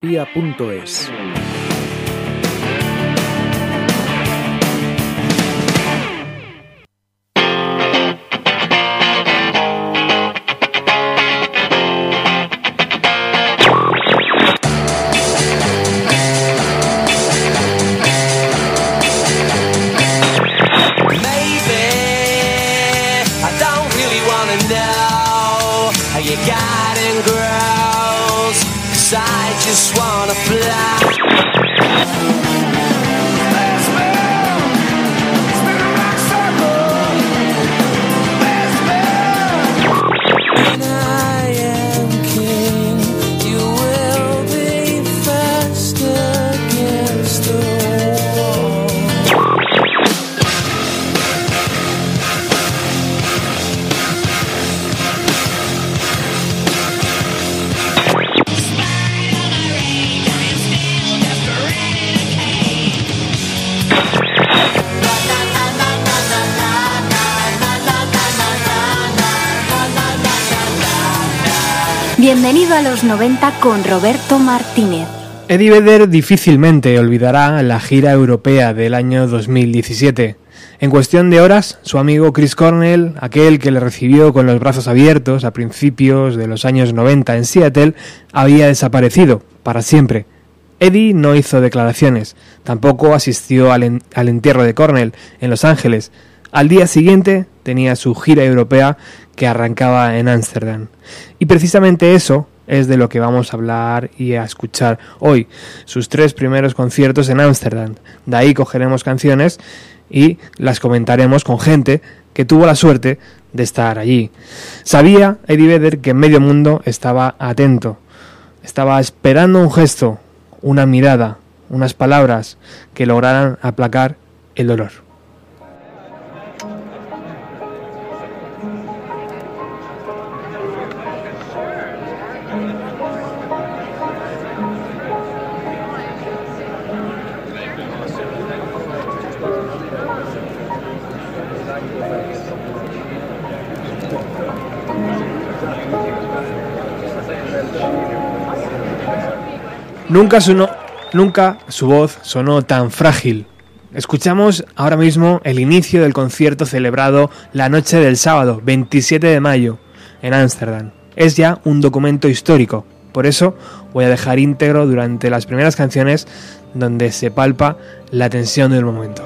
Pia.es 90 con Roberto Martínez. Eddie Vedder difícilmente olvidará la gira europea del año 2017. En cuestión de horas, su amigo Chris Cornell, aquel que le recibió con los brazos abiertos a principios de los años 90 en Seattle, había desaparecido para siempre. Eddie no hizo declaraciones, tampoco asistió al entierro de Cornell en Los Ángeles. Al día siguiente tenía su gira europea que arrancaba en Ámsterdam. Y precisamente eso es de lo que vamos a hablar y a escuchar hoy, sus tres primeros conciertos en Ámsterdam. De ahí cogeremos canciones y las comentaremos con gente que tuvo la suerte de estar allí. Sabía Eddie Vedder que medio mundo estaba atento, estaba esperando un gesto, una mirada, unas palabras que lograran aplacar el dolor. Nunca nunca su voz sonó tan frágil. Escuchamos ahora mismo el inicio del concierto celebrado la noche del sábado 27 de mayo en Ámsterdam. Es ya un documento histórico, por eso voy a dejar íntegro durante las primeras canciones donde se palpa la tensión del momento.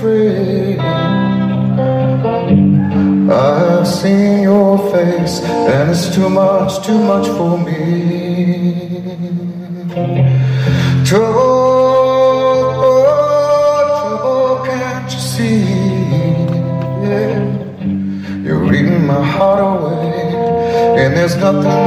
freedom. I have seen your face, and it's too much, too much for me. Trouble, trouble, can't you see? You're eating my heart away, and there's nothing.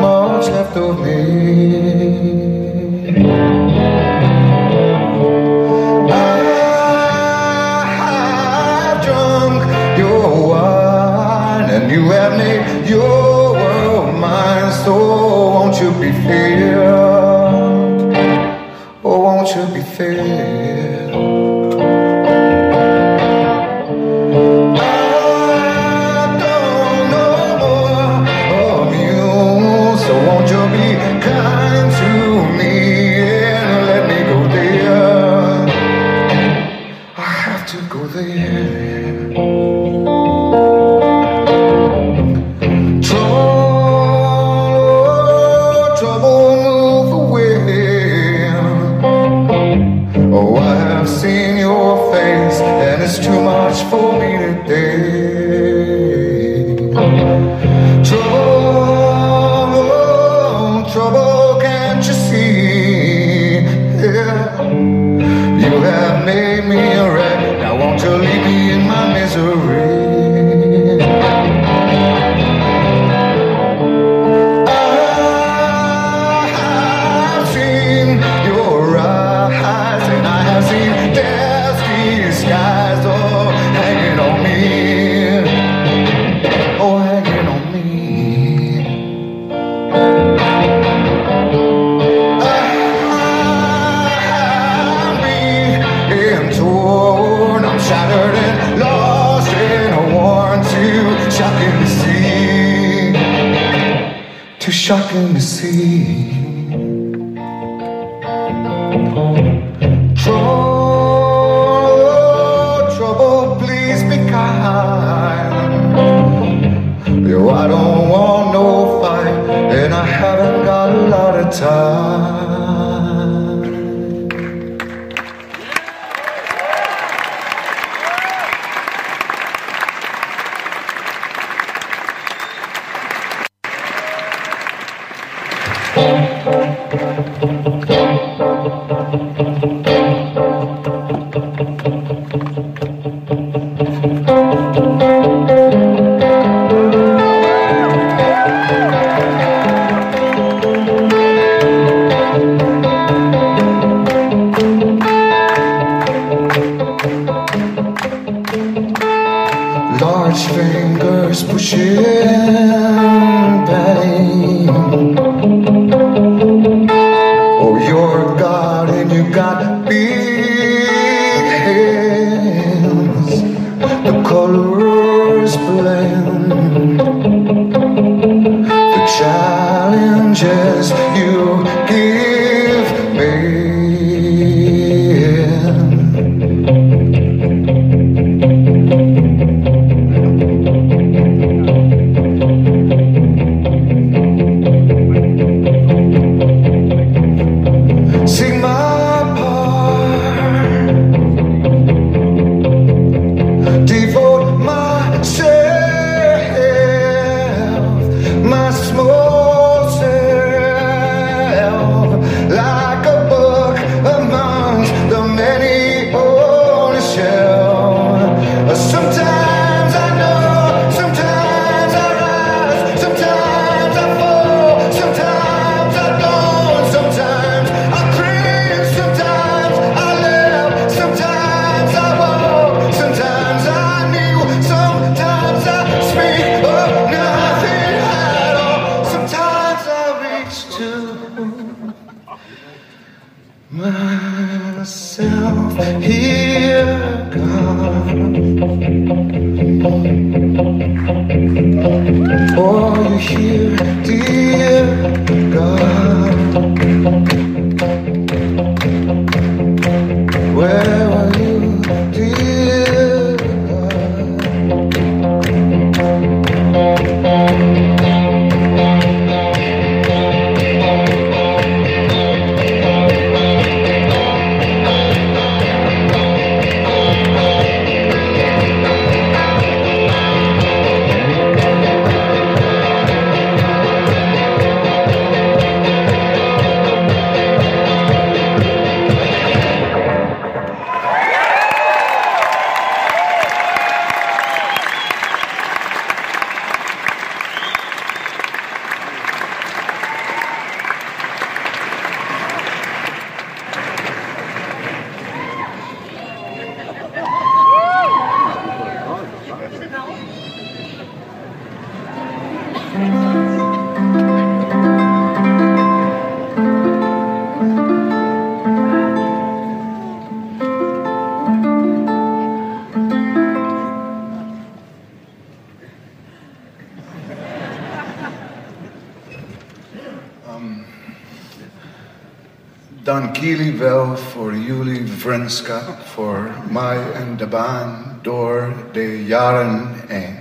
Dankjewel wel voor jullie vriendschap, voor mij en de baan door de jaren heen.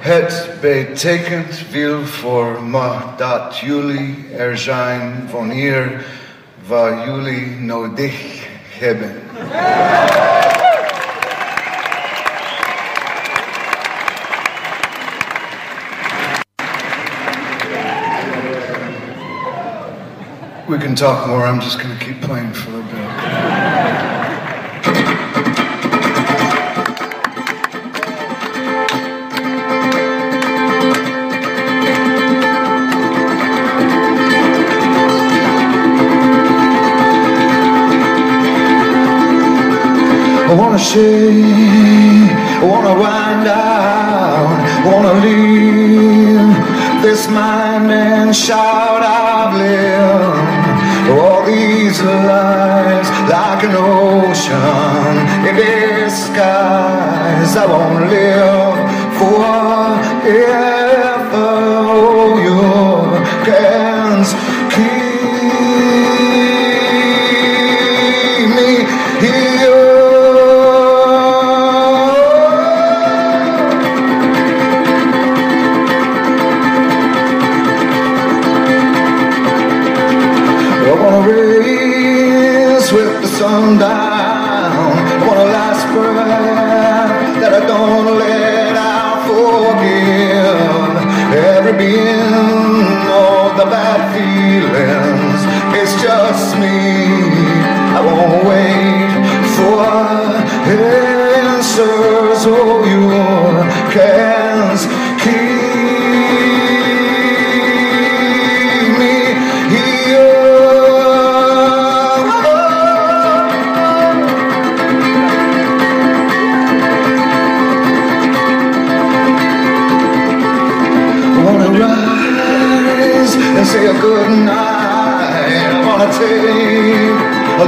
Het betekent veel voor me dat jullie er zijn wanneer we jullie nodig hebben. Can talk more. I'm just going to keep playing for a bit. I wanna shake, I wanna wind down, wanna leave this mind and shout I've lived lies like an ocean in disguise. I won't live forever.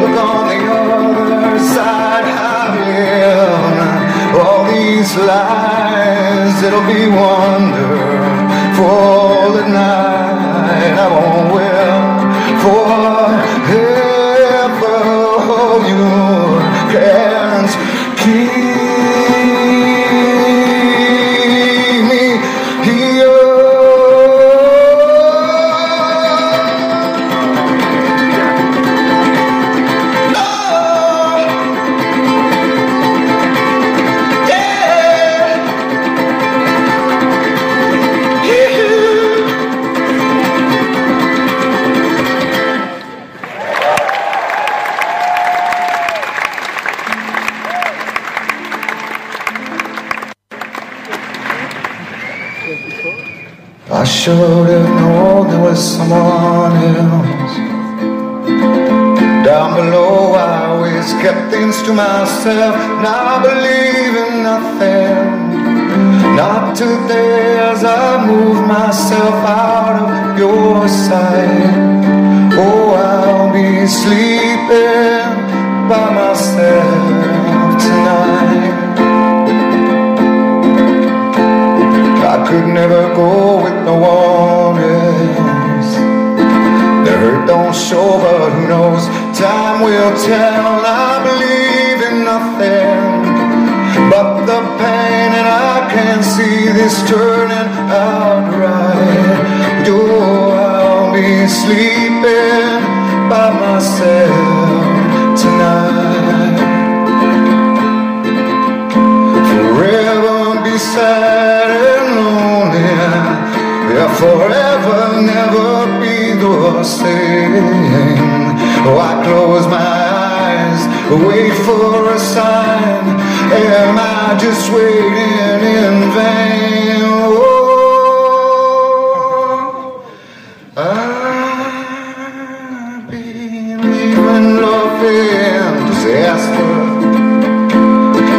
Look on the other side. I've all these lies. It'll be wonderful at night. I won't will forever hold your should have known there was someone else. Down below, I always kept things to myself. Now I believe in nothing. Not today, as I move myself out of your sight. Oh, I'll be sleeping by myself tonight. Could never go with no one else. The hurt don't show, but who knows? Time will tell. I believe in nothing but the pain, and I can see this turning out right. Oh, I'll be sleeping by myself forever never be the same. Oh, I close my eyes, wait for a sign. Am I just waiting in vain? Oh, I believe in love and disaster.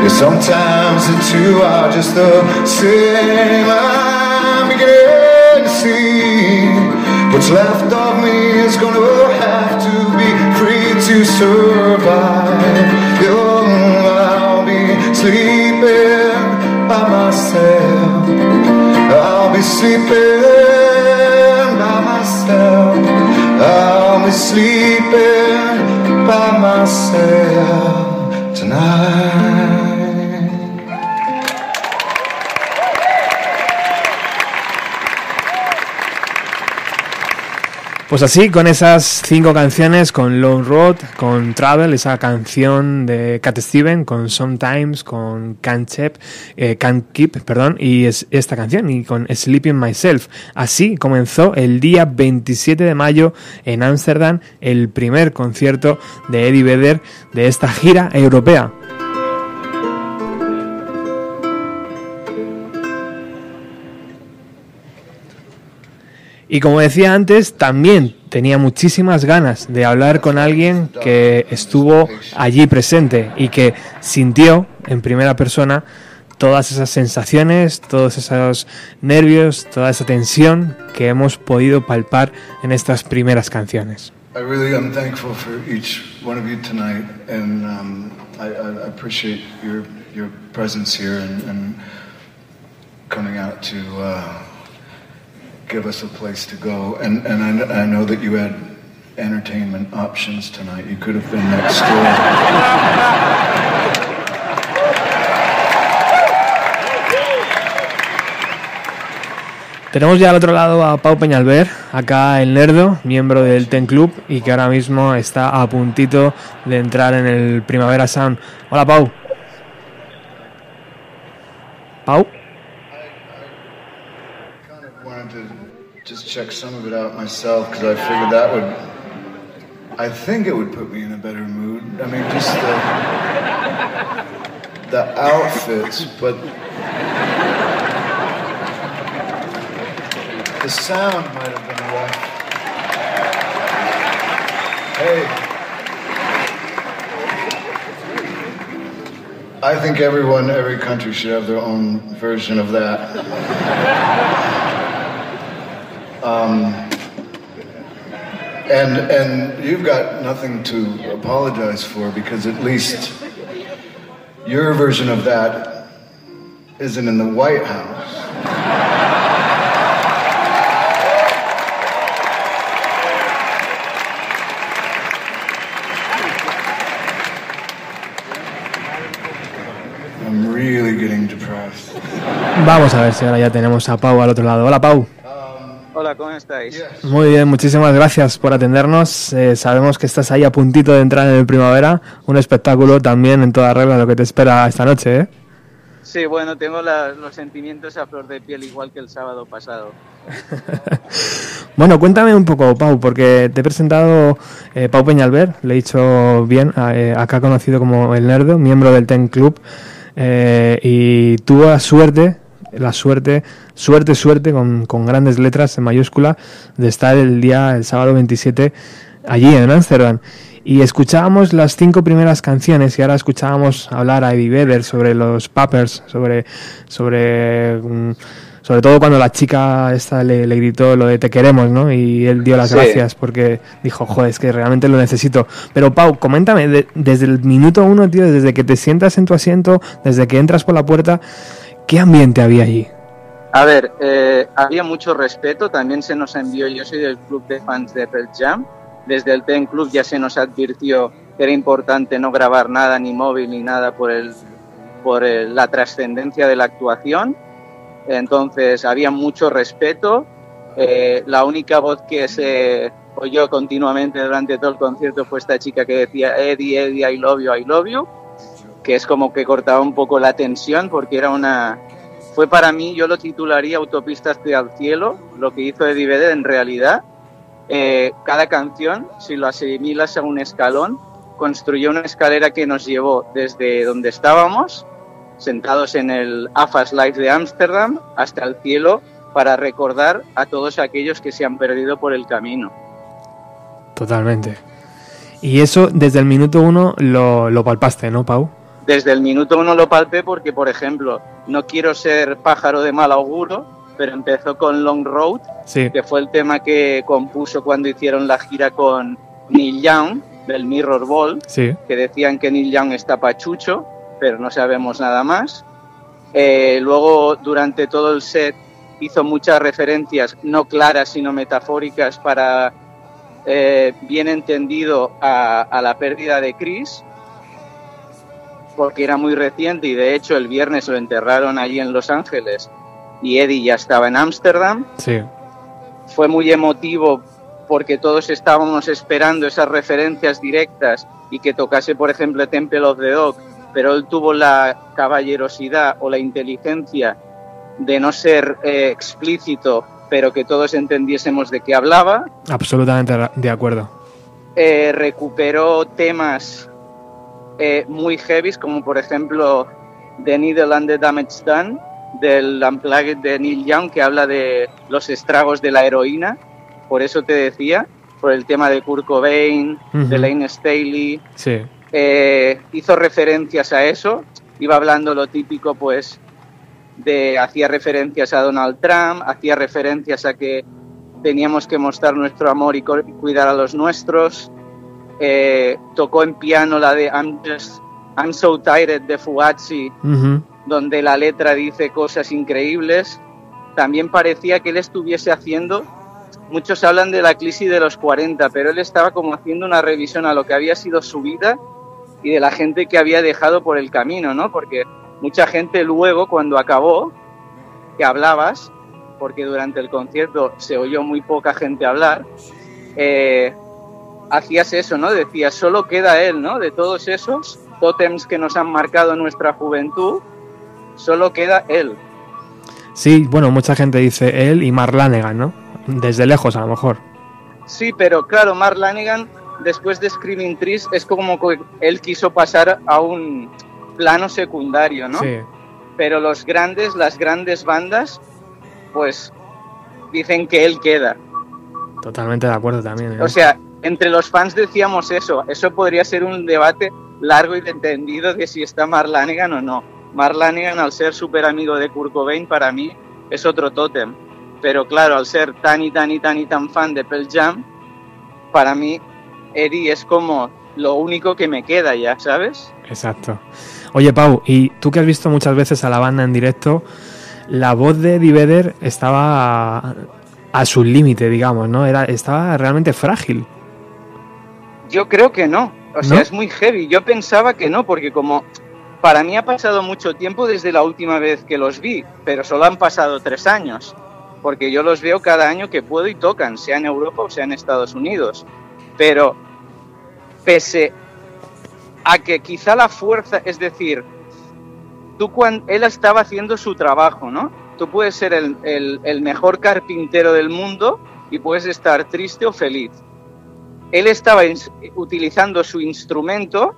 Sometimes the two are just the same. See what's left of me is gonna have to be free to survive. I'll be sleeping by myself. I'll be sleeping by myself. I'll be sleeping by myself tonight. Pues así, con esas cinco canciones, con Lone Road, con Travel, esa canción de Cat Steven, con Sometimes, con Can't, Keep, eh, Can't Keep, perdón, y es esta canción, y con Sleeping Myself. Así comenzó el día 27 de mayo en Ámsterdam el primer concierto de Eddie Vedder de esta gira europea. Y como decía antes, también tenía muchísimas ganas de hablar con alguien que estuvo allí presente y que sintió en primera persona todas esas sensaciones, todos esos nervios, toda esa tensión que hemos podido palpar en estas primeras canciones. I really am thankful for each one of you tonight, and um, I, I appreciate your your presence here and, and coming out to uh, give us a place to go. And and I, kn- I know that you had entertainment options tonight. You could have been next door. Tenemos ya al otro lado a Pau Peñalver, acá el Nerdo, miembro del Ten Club y que ahora mismo está a puntito de entrar en el Primavera Sound. Hola Pau. Pau. Check some of it out myself because I figured that would. I think it would put me in a better mood. I mean, just the the outfits, but the sound might have been rough. Hey. I think everyone, every country should have their own version of that. Um, and and you've got nothing to apologize for because at least your version of that isn't in the White House. I'm really getting depressed. Vamos a ver si ahora ya tenemos a Pau al otro lado. Hola Pau. Hola, ¿cómo estáis? Muy bien, muchísimas gracias por atendernos. Eh, sabemos que estás ahí a puntito de entrar en el Primavera, un espectáculo también en toda regla lo que te espera esta noche. ¿eh? Sí, bueno, tengo la- los sentimientos a flor de piel igual que el sábado pasado. Bueno, cuéntame un poco, Pau, porque te he presentado eh, Pau Peñalver, le he dicho bien, eh, acá conocido como El Nerdo, miembro del Ten Club, eh, y tuvo la suerte, la suerte, suerte, suerte, con, con grandes letras en mayúscula, de estar el día, el sábado 27, allí en Ámsterdam. Y escuchábamos las cinco primeras canciones y ahora escuchábamos hablar a Eddie Vedder sobre los Pappers, sobre, sobre, mm, sobre todo cuando la chica esta le, le gritó lo de te queremos, ¿no? Y él dio las Sí. gracias porque dijo, joder, es que realmente lo necesito. Pero Pau, coméntame, de- desde el minuto uno, tío, desde que te sientas en tu asiento, desde que entras por la puerta, ¿qué ambiente había allí? A ver, eh, había mucho respeto, también se nos envió, yo soy del club de fans de Pearl Jam, desde el Ten Club ya se nos advirtió que era importante no grabar nada, ni móvil, ni nada por, el, por el- la trascendencia de la actuación, entonces había mucho respeto, eh, la única voz que se oyó continuamente durante todo el concierto fue esta chica que decía Eddie, Eddie, I love you, I love you, que es como que cortaba un poco la tensión porque era una, fue para mí, yo lo titularía Autopista hacia el cielo, lo que hizo Eddie Vedder en realidad. Eh, cada canción, si lo asimilas a un escalón, construyó una escalera que nos llevó desde donde estábamos, sentados en el AFAS Live de Ámsterdam, hasta el cielo, para recordar a todos aquellos que se han perdido por el camino. Totalmente. Y eso desde el minuto uno lo, lo palpaste, ¿no, Pau? Desde el minuto uno lo palpé porque, por ejemplo, no quiero ser pájaro de mal auguro, pero empezó con Long Road, Sí. que fue el tema que compuso cuando hicieron la gira con Neil Young del Mirror Ball, Sí. que decían que Neil Young está pachucho, pero no sabemos nada más. Eh, luego, durante todo el set, hizo muchas referencias, no claras, sino metafóricas, para, eh, bien entendido, a, a la pérdida de Chris, porque era muy reciente y de hecho el viernes lo enterraron allí en Los Ángeles y Eddie ya estaba en Ámsterdam Sí. fue muy emotivo porque todos estábamos esperando esas referencias directas y que tocase, por ejemplo, Temple of the Dog, pero él tuvo la caballerosidad o la inteligencia de no ser eh, explícito, pero que todos entendiésemos de qué hablaba. Absolutamente de acuerdo. Eh, recuperó temas eh, muy heavy, como por ejemplo The Needle and the Damage Done, del Unplugged de Neil Young, que habla de los estragos de la heroína. Por eso te decía, por el tema de Kurt Cobain, de Lane Staley, Sí. eh, hizo referencias a eso, iba hablando lo típico, pues, de hacía referencias a Donald Trump, hacía referencias a que teníamos que mostrar nuestro amor y cuidar a los nuestros. Eh, tocó en piano la de I'm, just, I'm So Tired de Fugazi, Ujú. donde la letra dice cosas increíbles. También parecía que él estuviese haciendo, muchos hablan de la crisis de los 40, pero él estaba como haciendo una revisión a lo que había sido su vida y de la gente que había dejado por el camino, ¿no? Porque mucha gente luego, cuando acabó, que hablabas, porque durante el concierto se oyó muy poca gente hablar, eh, hacías eso, ¿no? Decías, solo queda él, ¿no? De todos esos tótems que nos han marcado nuestra juventud, solo queda él. Sí, bueno, mucha gente dice él y Mark Lanegan, ¿no? Desde lejos, a lo mejor. Sí, pero claro, Mark Lanigan, después de Screaming Trees, es como que él quiso pasar a un plano secundario, ¿no? Sí. Pero los grandes, las grandes bandas, pues dicen que él queda. Totalmente de acuerdo también. ¿eh? O sea, entre los fans decíamos eso. Eso podría ser un debate largo y entendido de si está Mark Lanigan o no. Mark Lanigan, al ser súper amigo de Kurt Cobain, para mí es otro tótem. Pero claro, al ser tan y tan y tan y tan fan de Pearl Jam, para mí Eddie es como lo único que me queda ya, ¿sabes? Exacto. Oye, Pau, y tú que has visto muchas veces a la banda en directo, la voz de Eddie Vedder estaba a, a su límite, digamos, ¿no? Era, estaba realmente frágil. Yo creo que no. O sea, ¿No? es muy heavy. Yo pensaba que no, porque como para mí ha pasado mucho tiempo desde la última vez que los vi, pero solo han pasado tres años, porque yo los veo cada año que puedo y tocan, sea en Europa o sea en Estados Unidos. Pero pese a que quizá la fuerza, es decir, tú cuando él estaba haciendo su trabajo, ¿no? Tú puedes ser el, el- el mejor carpintero del mundo y puedes estar triste o feliz. Él estaba utilizando su instrumento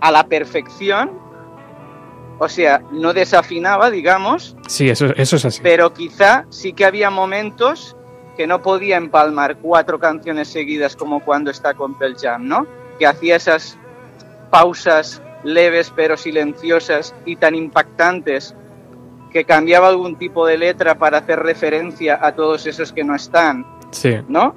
a la perfección, o sea, no desafinaba, digamos, Sí, eso, eso es así. pero quizá sí que había momentos que no podía empalmar cuatro canciones seguidas como cuando está con Pearl Jam, ¿no? Que hacía esas pausas leves pero silenciosas y tan impactantes que cambiaba algún tipo de letra para hacer referencia a todos esos que no están, Sí, ¿no?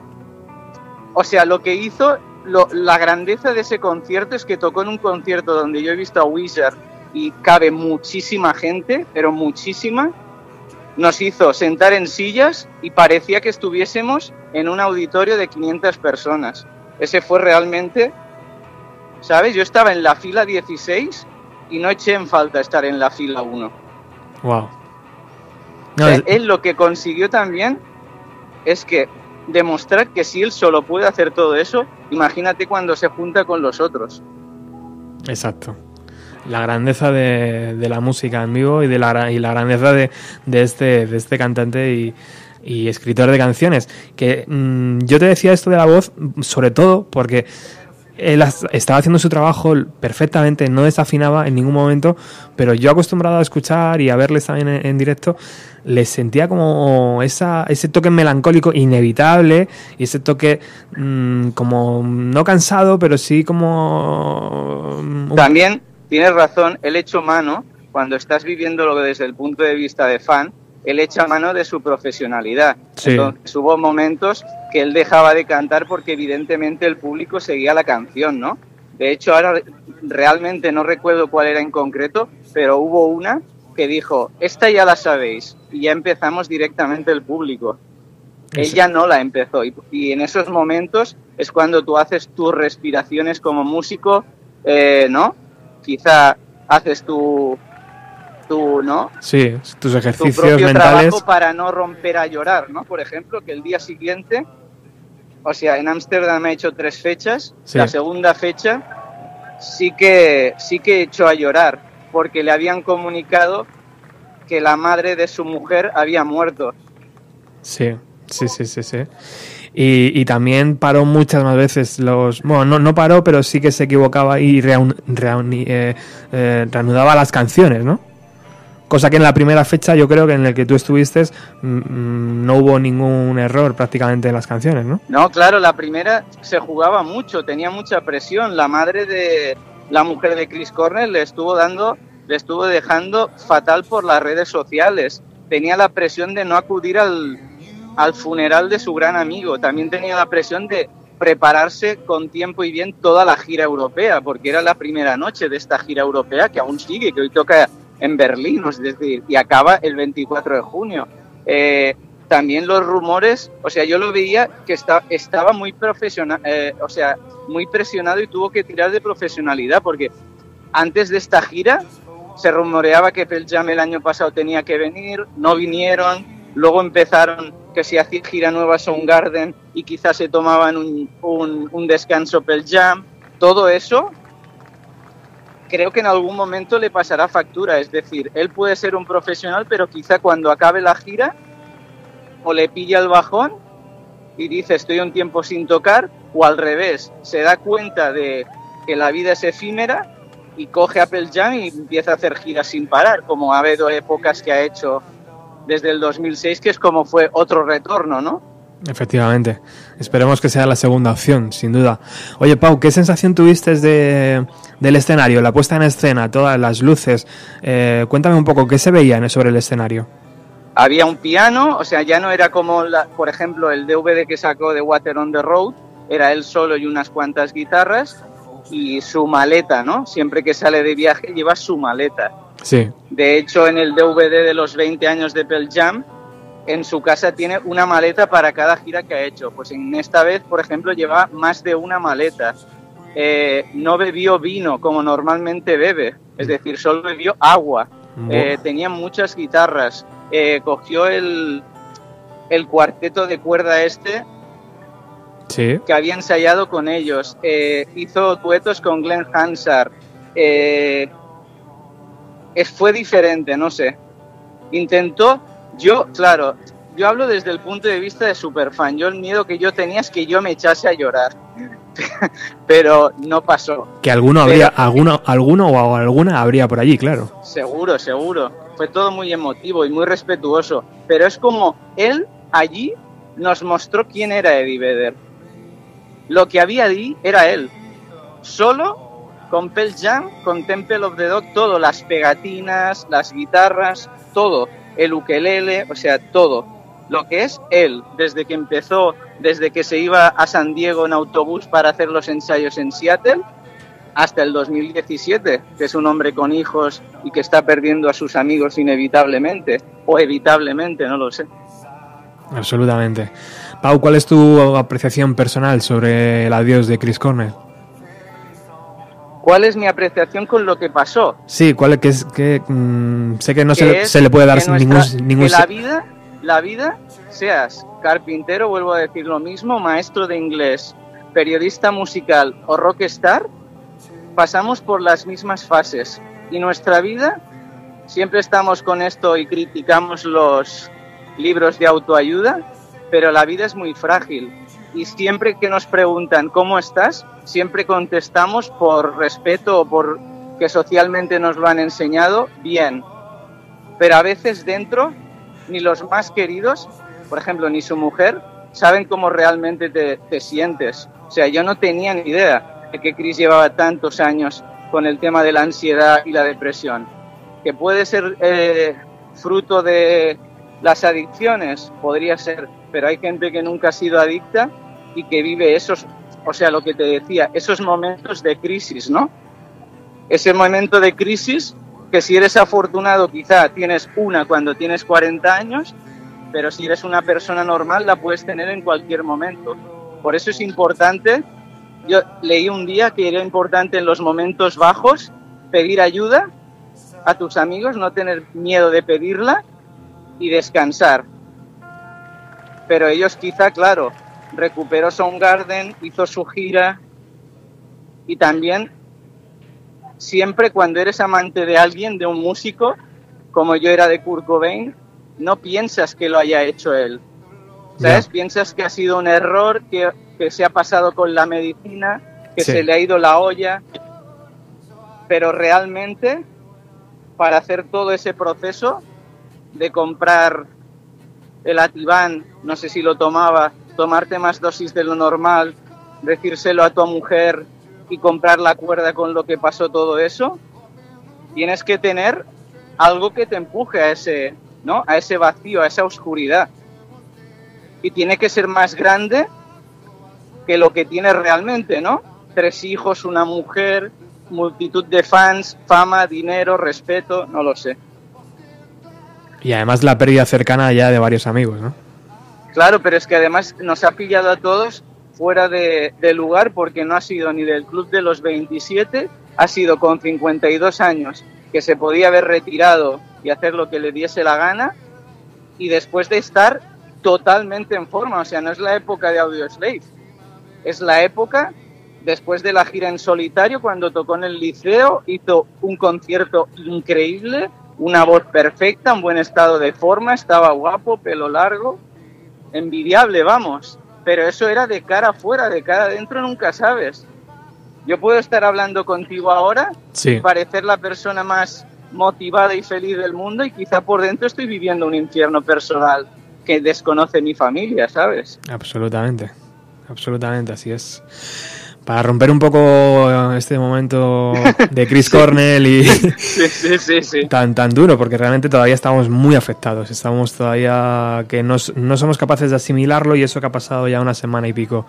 O sea, lo que hizo, lo- la grandeza de ese concierto es que tocó en un concierto donde yo he visto a Wizard y cabe muchísima gente, pero muchísima. Nos hizo sentar en sillas y parecía que estuviésemos en un auditorio de 500 personas. Ese fue realmente, ¿sabes? Yo estaba en la fila 16 y no eché en falta estar en la fila 1. wow. O No, sea, él lo que consiguió también es que demostrar que si él solo puede hacer todo eso, imagínate cuando se junta con los otros. Exacto. La grandeza de, de la música en vivo y, de la, y la grandeza de, de este, de este cantante y, y escritor de canciones. Que mm, yo te decía esto de la voz, sobre todo porque él estaba haciendo su trabajo perfectamente, no desafinaba en ningún momento, pero yo acostumbrado a escuchar y a verles también en, directo, les sentía como esa, ese toque melancólico inevitable y ese toque mm, como no cansado, pero sí como... mm, También tienes razón, él echó mano, cuando estás viviendo lo desde el punto de vista de fan, él echa mano de su profesionalidad. Sí. Entonces hubo momentos que él dejaba de cantar porque evidentemente el público seguía la canción, ¿no? De hecho, ahora re- realmente no recuerdo cuál era en concreto, pero hubo una que dijo, esta ya la sabéis, y ya empezamos directamente el público. Él ya no la empezó, y, y en esos momentos es cuando tú haces tus respiraciones como músico, eh, ¿no? Quizá haces tu, tu ¿no? Sí, tus tu ejercicios propio mentales. trabajo para no romper a llorar, ¿no? Por ejemplo, que el día siguiente, o sea, en Ámsterdam he hecho tres fechas, Sí. la segunda fecha sí que sí que echó a llorar porque le habían comunicado que la madre de su mujer había muerto. Sí, sí, sí, sí, sí. Y, y también paró muchas más veces los... Bueno, no, no paró, pero sí que se equivocaba y reun- reuni- eh, eh, reanudaba las canciones, ¿no? Cosa que en la primera fecha yo creo que en el que tú estuviste mm, mm, no hubo ningún error prácticamente en las canciones, ¿no? No, claro, la primera se jugaba mucho, tenía mucha presión. La madre de la mujer de Chris Cornell le estuvo dando, le estuvo dejando fatal por las redes sociales. Tenía la presión de no acudir al, al funeral de su gran amigo. También tenía la presión de prepararse con tiempo y bien toda la gira europea, porque era la primera noche de esta gira europea que aún sigue, que hoy toca en Berlín, es decir, y acaba el 24 de junio. Eh, también los rumores, o sea, yo lo veía que está, estaba muy profesional, eh, o sea, muy presionado y tuvo que tirar de profesionalidad, porque antes de esta gira se rumoreaba que Pearl Jam el año pasado tenía que venir, no vinieron, luego empezaron que si hacía gira nueva Soundgarden y quizás se tomaban un, un, un descanso Pearl Jam, todo eso creo que en algún momento le pasará factura, es decir, él puede ser un profesional, pero quizá cuando acabe la gira o le pilla el bajón y dice estoy un tiempo sin tocar, o al revés, se da cuenta de que la vida es efímera y coge Apple Jam y empieza a hacer giras sin parar, como ha habido épocas que ha hecho desde el 2006, que es como fue otro retorno, ¿no? Efectivamente. Esperemos que sea la segunda opción, sin duda. Oye, Pau, ¿qué sensación tuviste de, del escenario, la puesta en escena, todas las luces? Eh, cuéntame un poco, ¿qué se veía sobre el escenario? Había un piano, o sea, ya no era como, la, por ejemplo, el DVD que sacó de Water on the Road, era él solo y unas cuantas guitarras y su maleta, ¿no? Siempre que sale de viaje lleva su maleta. Sí. De hecho, en el DVD de los 20 años de Pearl Jam, en su casa tiene una maleta para cada gira que ha hecho. Pues en esta vez, por ejemplo, lleva más de una maleta. Eh, no bebió vino como normalmente bebe, es decir, solo bebió agua. Eh, tenía muchas guitarras. Eh, cogió el, el cuarteto de cuerda este Sí. que había ensayado con ellos. Hizo duetos con Glenn Hansard. Es, fue diferente, no sé. Intentó, yo, claro, yo hablo desde el punto de vista de superfan. Yo el miedo que yo tenía es que yo me echase a llorar. Pero no pasó. Que alguno habría, alguno, alguno o alguna habría por allí, claro. Seguro, seguro. Fue todo muy emotivo y muy respetuoso. Pero es como él allí nos mostró quién era Eddie Vedder. Lo que había allí era él. Solo con Pearl Jam, con Temple of the Dog, todo. Las pegatinas, las guitarras, todo. El ukelele, o sea, todo. Lo que es él, desde que empezó, desde que se iba a San Diego en autobús para hacer los ensayos en Seattle, hasta el 2017, que es un hombre con hijos y que está perdiendo a sus amigos inevitablemente, o evitablemente, no lo sé. Absolutamente. Pau, ¿cuál es tu apreciación personal sobre el adiós de Chris Cornell? ¿Cuál es mi apreciación con lo que pasó? Sí, ¿cuál que es que mm, sé que no Que se, es se le puede dar que ningún nuestra- ningún que la vida, la vida, seas carpintero, vuelvo a decir lo mismo, maestro de inglés, periodista musical o rockstar, pasamos por las mismas fases y nuestra vida siempre estamos con esto y criticamos los libros de autoayuda, pero la vida es muy frágil y siempre que nos preguntan cómo estás, siempre contestamos por respeto o por que socialmente nos lo han enseñado, bien. Pero a veces dentro ni los más queridos, por ejemplo, ni su mujer, saben cómo realmente te, te sientes. O sea, yo no tenía ni idea de que Chris llevaba tantos años con el tema de la ansiedad y la depresión. Que puede ser eh, fruto de las adicciones, podría ser, pero hay gente que nunca ha sido adicta y que vive esos, o sea, lo que te decía, esos momentos de crisis, ¿no? Ese momento de crisis que si eres afortunado quizá tienes una cuando tienes 40 años, pero si eres una persona normal la puedes tener en cualquier momento. Por eso es importante, yo leí un día que era importante en los momentos bajos pedir ayuda a tus amigos, no tener miedo de pedirla y descansar. Pero ellos quizá, claro, recuperó Soundgarden, hizo su gira y también siempre cuando eres amante de alguien, de un músico, como yo era de Kurt Cobain, no piensas que lo haya hecho él. ¿Sabes? Piensas que ha sido un error, que, que se ha pasado con la medicina, que Sí. se le ha ido la olla. Pero realmente, para hacer todo ese proceso de comprar el Ativan, no sé si lo tomaba, tomarte más dosis de lo normal, decírselo a tu mujer y comprar la cuerda con lo que pasó todo eso, tienes que tener algo que te empuje a ese, ¿no? A ese vacío, a esa oscuridad. y tiene que ser más grande que lo que tiene realmente, ¿no? Tres hijos, una mujer, multitud de fans, fama, dinero, respeto, no lo sé. Y además la pérdida cercana ya de varios amigos, ¿no? Claro, pero es que además nos ha pillado a todos fuera de, lugar porque no ha sido ni del club de los 27, ha sido con 52 años que se podía haber retirado y hacer lo que le diese la gana y después de estar totalmente en forma, o sea, no es la época de Audioslave, es la época después de la gira en solitario cuando tocó en el liceo, hizo un concierto increíble, una voz perfecta, un buen estado de forma, estaba guapo, pelo largo, envidiable, vamos. Pero eso era de cara afuera, de cara adentro nunca sabes. Yo puedo estar hablando contigo ahora Sí. y parecer la persona más motivada y feliz del mundo y quizá por dentro estoy viviendo un infierno personal que desconoce mi familia, ¿sabes? Absolutamente, absolutamente, así es. Para romper un poco este momento de Chris Cornell y Sí, sí, sí, sí. tan, tan duro, porque realmente todavía estamos muy afectados, estamos todavía que no, no somos capaces de asimilarlo y eso que ha pasado ya una semana y pico.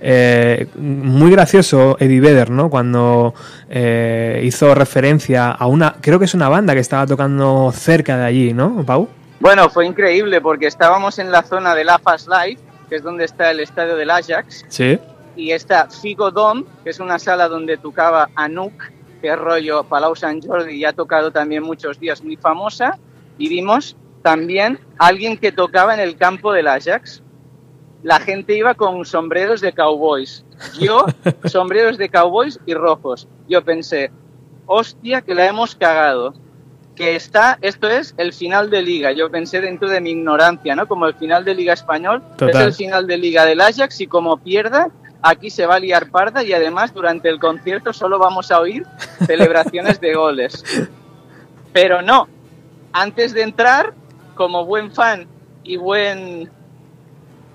Eh, muy gracioso Eddie Vedder, ¿no? Cuando eh, hizo referencia a una, creo que es una banda que estaba tocando cerca de allí, ¿no, Pau? Bueno, fue increíble porque estábamos en la zona del AFAS Live, que es donde está el estadio del Ajax, Sí. Y está Figo Dom, que es una sala donde tocaba Anouk, que es rollo Palau Sant Jordi, y ha tocado también muchos días, muy famosa, y vimos también a alguien que tocaba en el campo del Ajax. La gente iba con sombreros de cowboys. Yo, sombreros de cowboys y rojos. Yo pensé, hostia, que la hemos cagado. Que está, esto es el final de liga. Yo pensé dentro de mi ignorancia, ¿no? Como el final de liga español, es el final de liga del Ajax y como pierda, aquí se va a liar parda y además durante el concierto solo vamos a oír celebraciones de goles. Pero no, antes de entrar, como buen fan y buen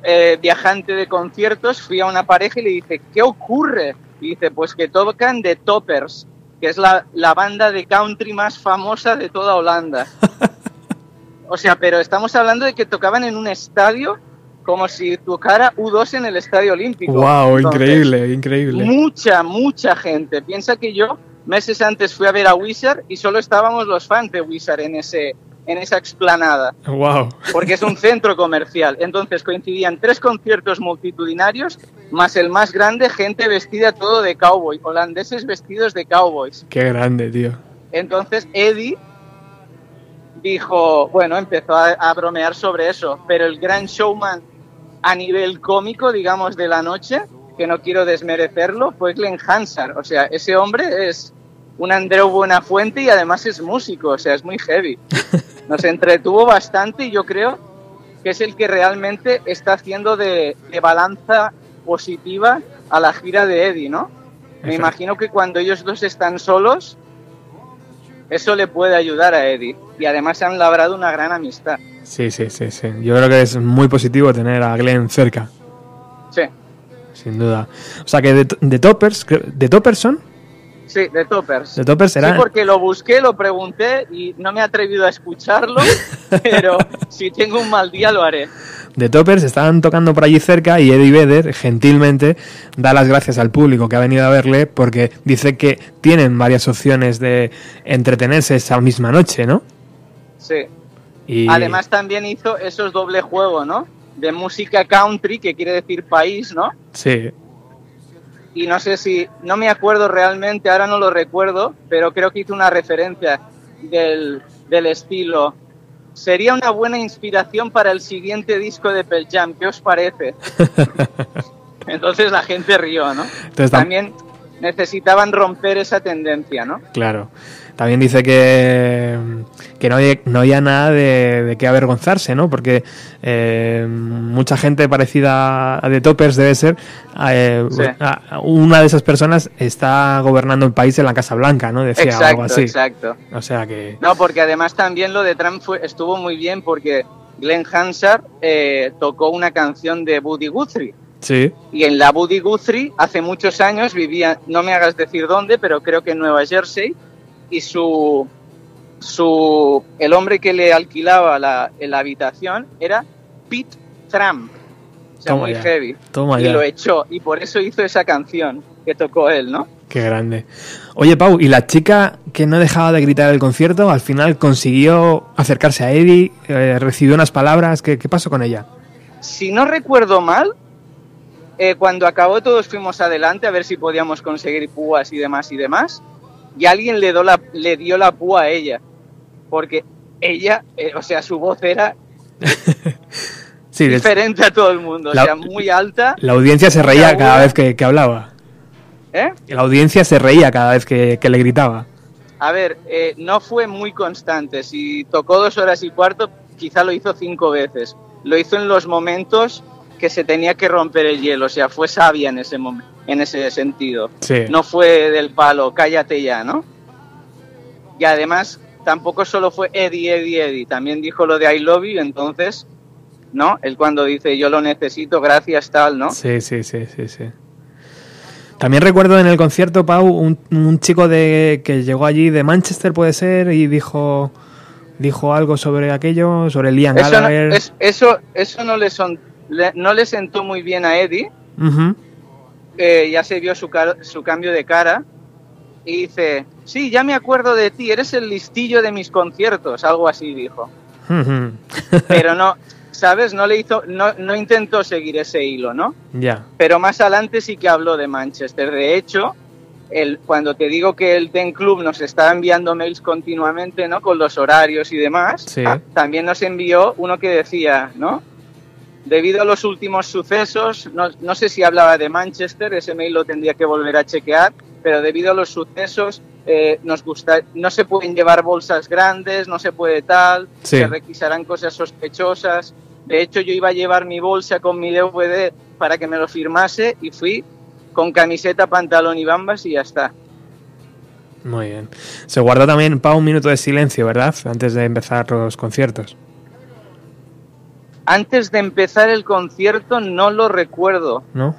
eh, viajante de conciertos, fui a una pareja y le dije, ¿qué ocurre? Y dice, pues que tocan The Toppers, que es la, la banda de country más famosa de toda Holanda. O sea, pero estamos hablando de que tocaban en un estadio como si tocara U2 en el Estadio Olímpico. Wow, Entonces, increíble, increíble. Mucha, mucha gente. Piensa que yo meses antes fui a ver a Wizard y solo estábamos los fans de Wizard en, ese, en esa explanada, Wow. porque es un centro comercial. Entonces coincidían tres conciertos multitudinarios, más el más grande, gente vestida todo de cowboy, holandeses vestidos de cowboys. Qué grande, tío. Entonces Eddie dijo, bueno, empezó a, a bromear sobre eso, pero el gran showman a nivel cómico, digamos, de la noche, que no quiero desmerecerlo, fue Glenn Hansard. O sea, ese hombre es un Andreu Buenafuente y además es músico, o sea, es muy heavy. Nos entretuvo bastante y yo creo que es el que realmente está haciendo de, de balanza positiva a la gira de Eddie, ¿no? Me Exacto. imagino que cuando ellos dos están solos, eso le puede ayudar a Eddie. Y además han labrado una gran amistad. Sí, sí, sí, sí. Yo creo que es muy positivo tener a Glenn cerca, Sí, sin duda. O sea que de, de Toppers, de Toppers son, sí, de Toppers. de Toppers Sí, porque lo busqué, lo pregunté y no me he atrevido a escucharlo, pero si tengo un mal día lo haré. De Toppers estaban tocando por allí cerca y Eddie Vedder gentilmente da las gracias al público que ha venido a verle porque dice que tienen varias opciones de entretenerse esa misma noche, ¿no? Sí. Y Además también hizo esos doble juego, ¿no? De música country, que quiere decir país, ¿no? sí, y no sé si, no me acuerdo realmente, ahora no lo recuerdo, pero creo que hizo una referencia del, del estilo. Sería una buena inspiración para el siguiente disco de Pearl Jam, ¿qué os parece? Entonces la gente rió, ¿no? Entonces, También necesitaban romper esa tendencia, ¿no? claro. También dice que, que no, hay, no había nada de, de qué avergonzarse, ¿no? Porque eh, mucha gente parecida a The Toppers debe ser. eh, Sí. una de esas personas está gobernando el país en la Casa Blanca, ¿no? Decía algo así. exacto. O sea que. No, porque además también lo de Trump fue, estuvo muy bien porque Glenn Hansard eh, tocó una canción de Buddy Guthrie. Sí, Y en la Buddy Guthrie, hace muchos años, vivía, no me hagas decir dónde, pero creo que en Nueva Jersey, y su, su el hombre que le alquilaba la, la habitación era Pete Trump. O sea, Toma muy ya, heavy. toma y ya. lo echó. Y por eso hizo esa canción que tocó él, ¿no? Qué grande. Oye, Pau, ¿y la chica que no dejaba de gritar el concierto al final consiguió acercarse a Eddie? eh, recibió unas palabras. ¿Qué, qué pasó con ella? Si no recuerdo mal, eh, cuando acabó todos fuimos adelante a ver si podíamos conseguir púas y demás y demás. Y alguien le, do la, le dio la púa a ella. Porque ella, eh, o sea, su voz era Sí, diferente a todo el mundo. La- o sea, muy alta. la audiencia se reía cada vez que, que hablaba. ¿eh? La audiencia se reía cada vez que, que le gritaba. A ver, eh, no fue muy constante. Si tocó dos horas y cuarto, quizá lo hizo cinco veces. Lo hizo en los momentos que se tenía que romper el hielo. O sea, fue sabia en ese, momen- en ese sentido. Sí. No fue del palo, cállate ya, ¿no? Y además, tampoco solo fue Eddie, Eddie, Eddie. También dijo lo de I love you, entonces, ¿no? Él cuando dice yo lo necesito, gracias, tal, ¿no? Sí, sí, sí, sí, sí. También recuerdo en el concierto, Pau, un, un chico de que llegó allí de Manchester, puede ser, y dijo dijo algo sobre aquello, sobre Liam Eso no, Gallagher. es- eso, eso no, le son, le- no le sentó muy bien a Eddie. Ujú. Eh, ya se vio su, su cambio de cara y dice, sí, ya me acuerdo de ti, eres el listillo de mis conciertos, algo así dijo. Pero no, ¿sabes? No le hizo, no, no intentó seguir ese hilo, ¿no? ya. Pero más adelante sí que habló de Manchester. De hecho, el, cuando te digo que el Ten Club nos está enviando mails continuamente, ¿no? Con los horarios y demás, Sí. ah, también nos envió uno que decía, ¿no? Debido a los últimos sucesos, no, no sé si hablaba de Manchester, ese mail lo tendría que volver a chequear, pero debido a los sucesos, eh, nos gusta, no se pueden llevar bolsas grandes, no se puede tal, Sí. se requisarán cosas sospechosas. De hecho, yo iba a llevar mi bolsa con mi DVD para que me lo firmase y fui con camiseta, pantalón y bambas y ya está. Muy bien. Se guardó también, Pau, un minuto de silencio, ¿verdad? Antes de empezar los conciertos. Antes de empezar el concierto no lo recuerdo. ¿No?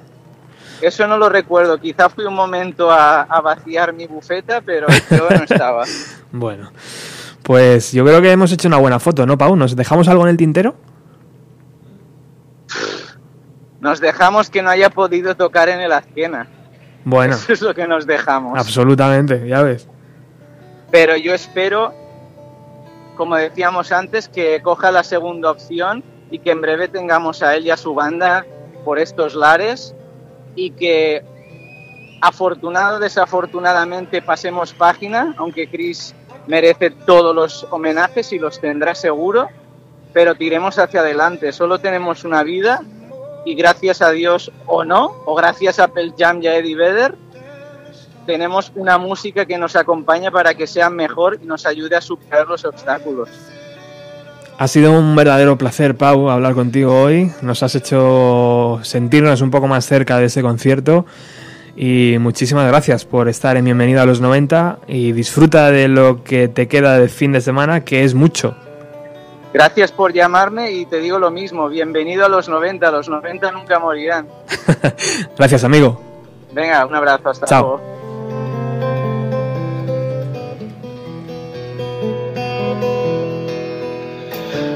Eso no lo recuerdo. Quizá fui un momento a, a vaciar mi bufeta, pero yo no estaba. Bueno. Pues yo creo que hemos hecho una buena foto, ¿no, Pau? ¿Nos dejamos algo en el tintero? Nos dejamos que no haya podido tocar en el Azquena. Bueno, Eso es lo que nos dejamos. absolutamente, ya ves. Pero yo espero, como decíamos antes, que coja la segunda opción y que en breve tengamos a él y a su banda por estos lares y que afortunado desafortunadamente pasemos página, aunque Chris merece todos los homenajes y los tendrá seguro, pero tiremos hacia adelante. Solo tenemos una vida y gracias a Dios o no, o gracias a Pearl Jam y a Eddie Vedder, tenemos una música que nos acompaña para que sea mejor y nos ayude a superar los obstáculos. Ha sido un verdadero placer, Pau, hablar contigo hoy. Nos has hecho sentirnos un poco más cerca de ese concierto. Y muchísimas gracias por estar en Bienvenido a los 90 y disfruta de lo que te queda de fin de semana, que es mucho. Gracias por llamarme y te digo lo mismo, bienvenido a los 90, los 90 nunca morirán. Gracias, amigo. Venga, un abrazo, hasta Chao. luego.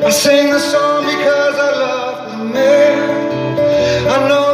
I sing the song because I love the man. I know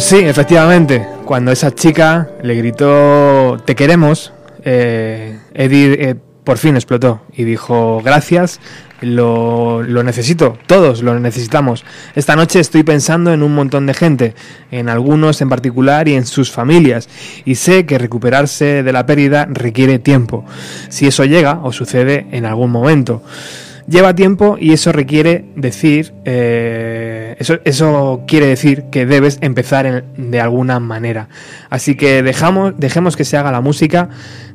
Pues sí, efectivamente, cuando esa chica le gritó te queremos, eh, Eddie eh, por fin explotó y dijo gracias, lo, lo necesito, todos lo necesitamos. Esta noche estoy pensando en un montón de gente, en algunos en particular y en sus familias, y sé que recuperarse de la pérdida requiere tiempo, si eso llega o sucede en algún momento lleva tiempo y eso requiere decir, eh, eso, quiere decir que debes empezar de alguna manera. Así que dejamos, dejemos que se haga la música,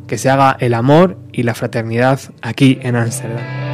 que se haga el amor y la fraternidad aquí en Ámsterdam.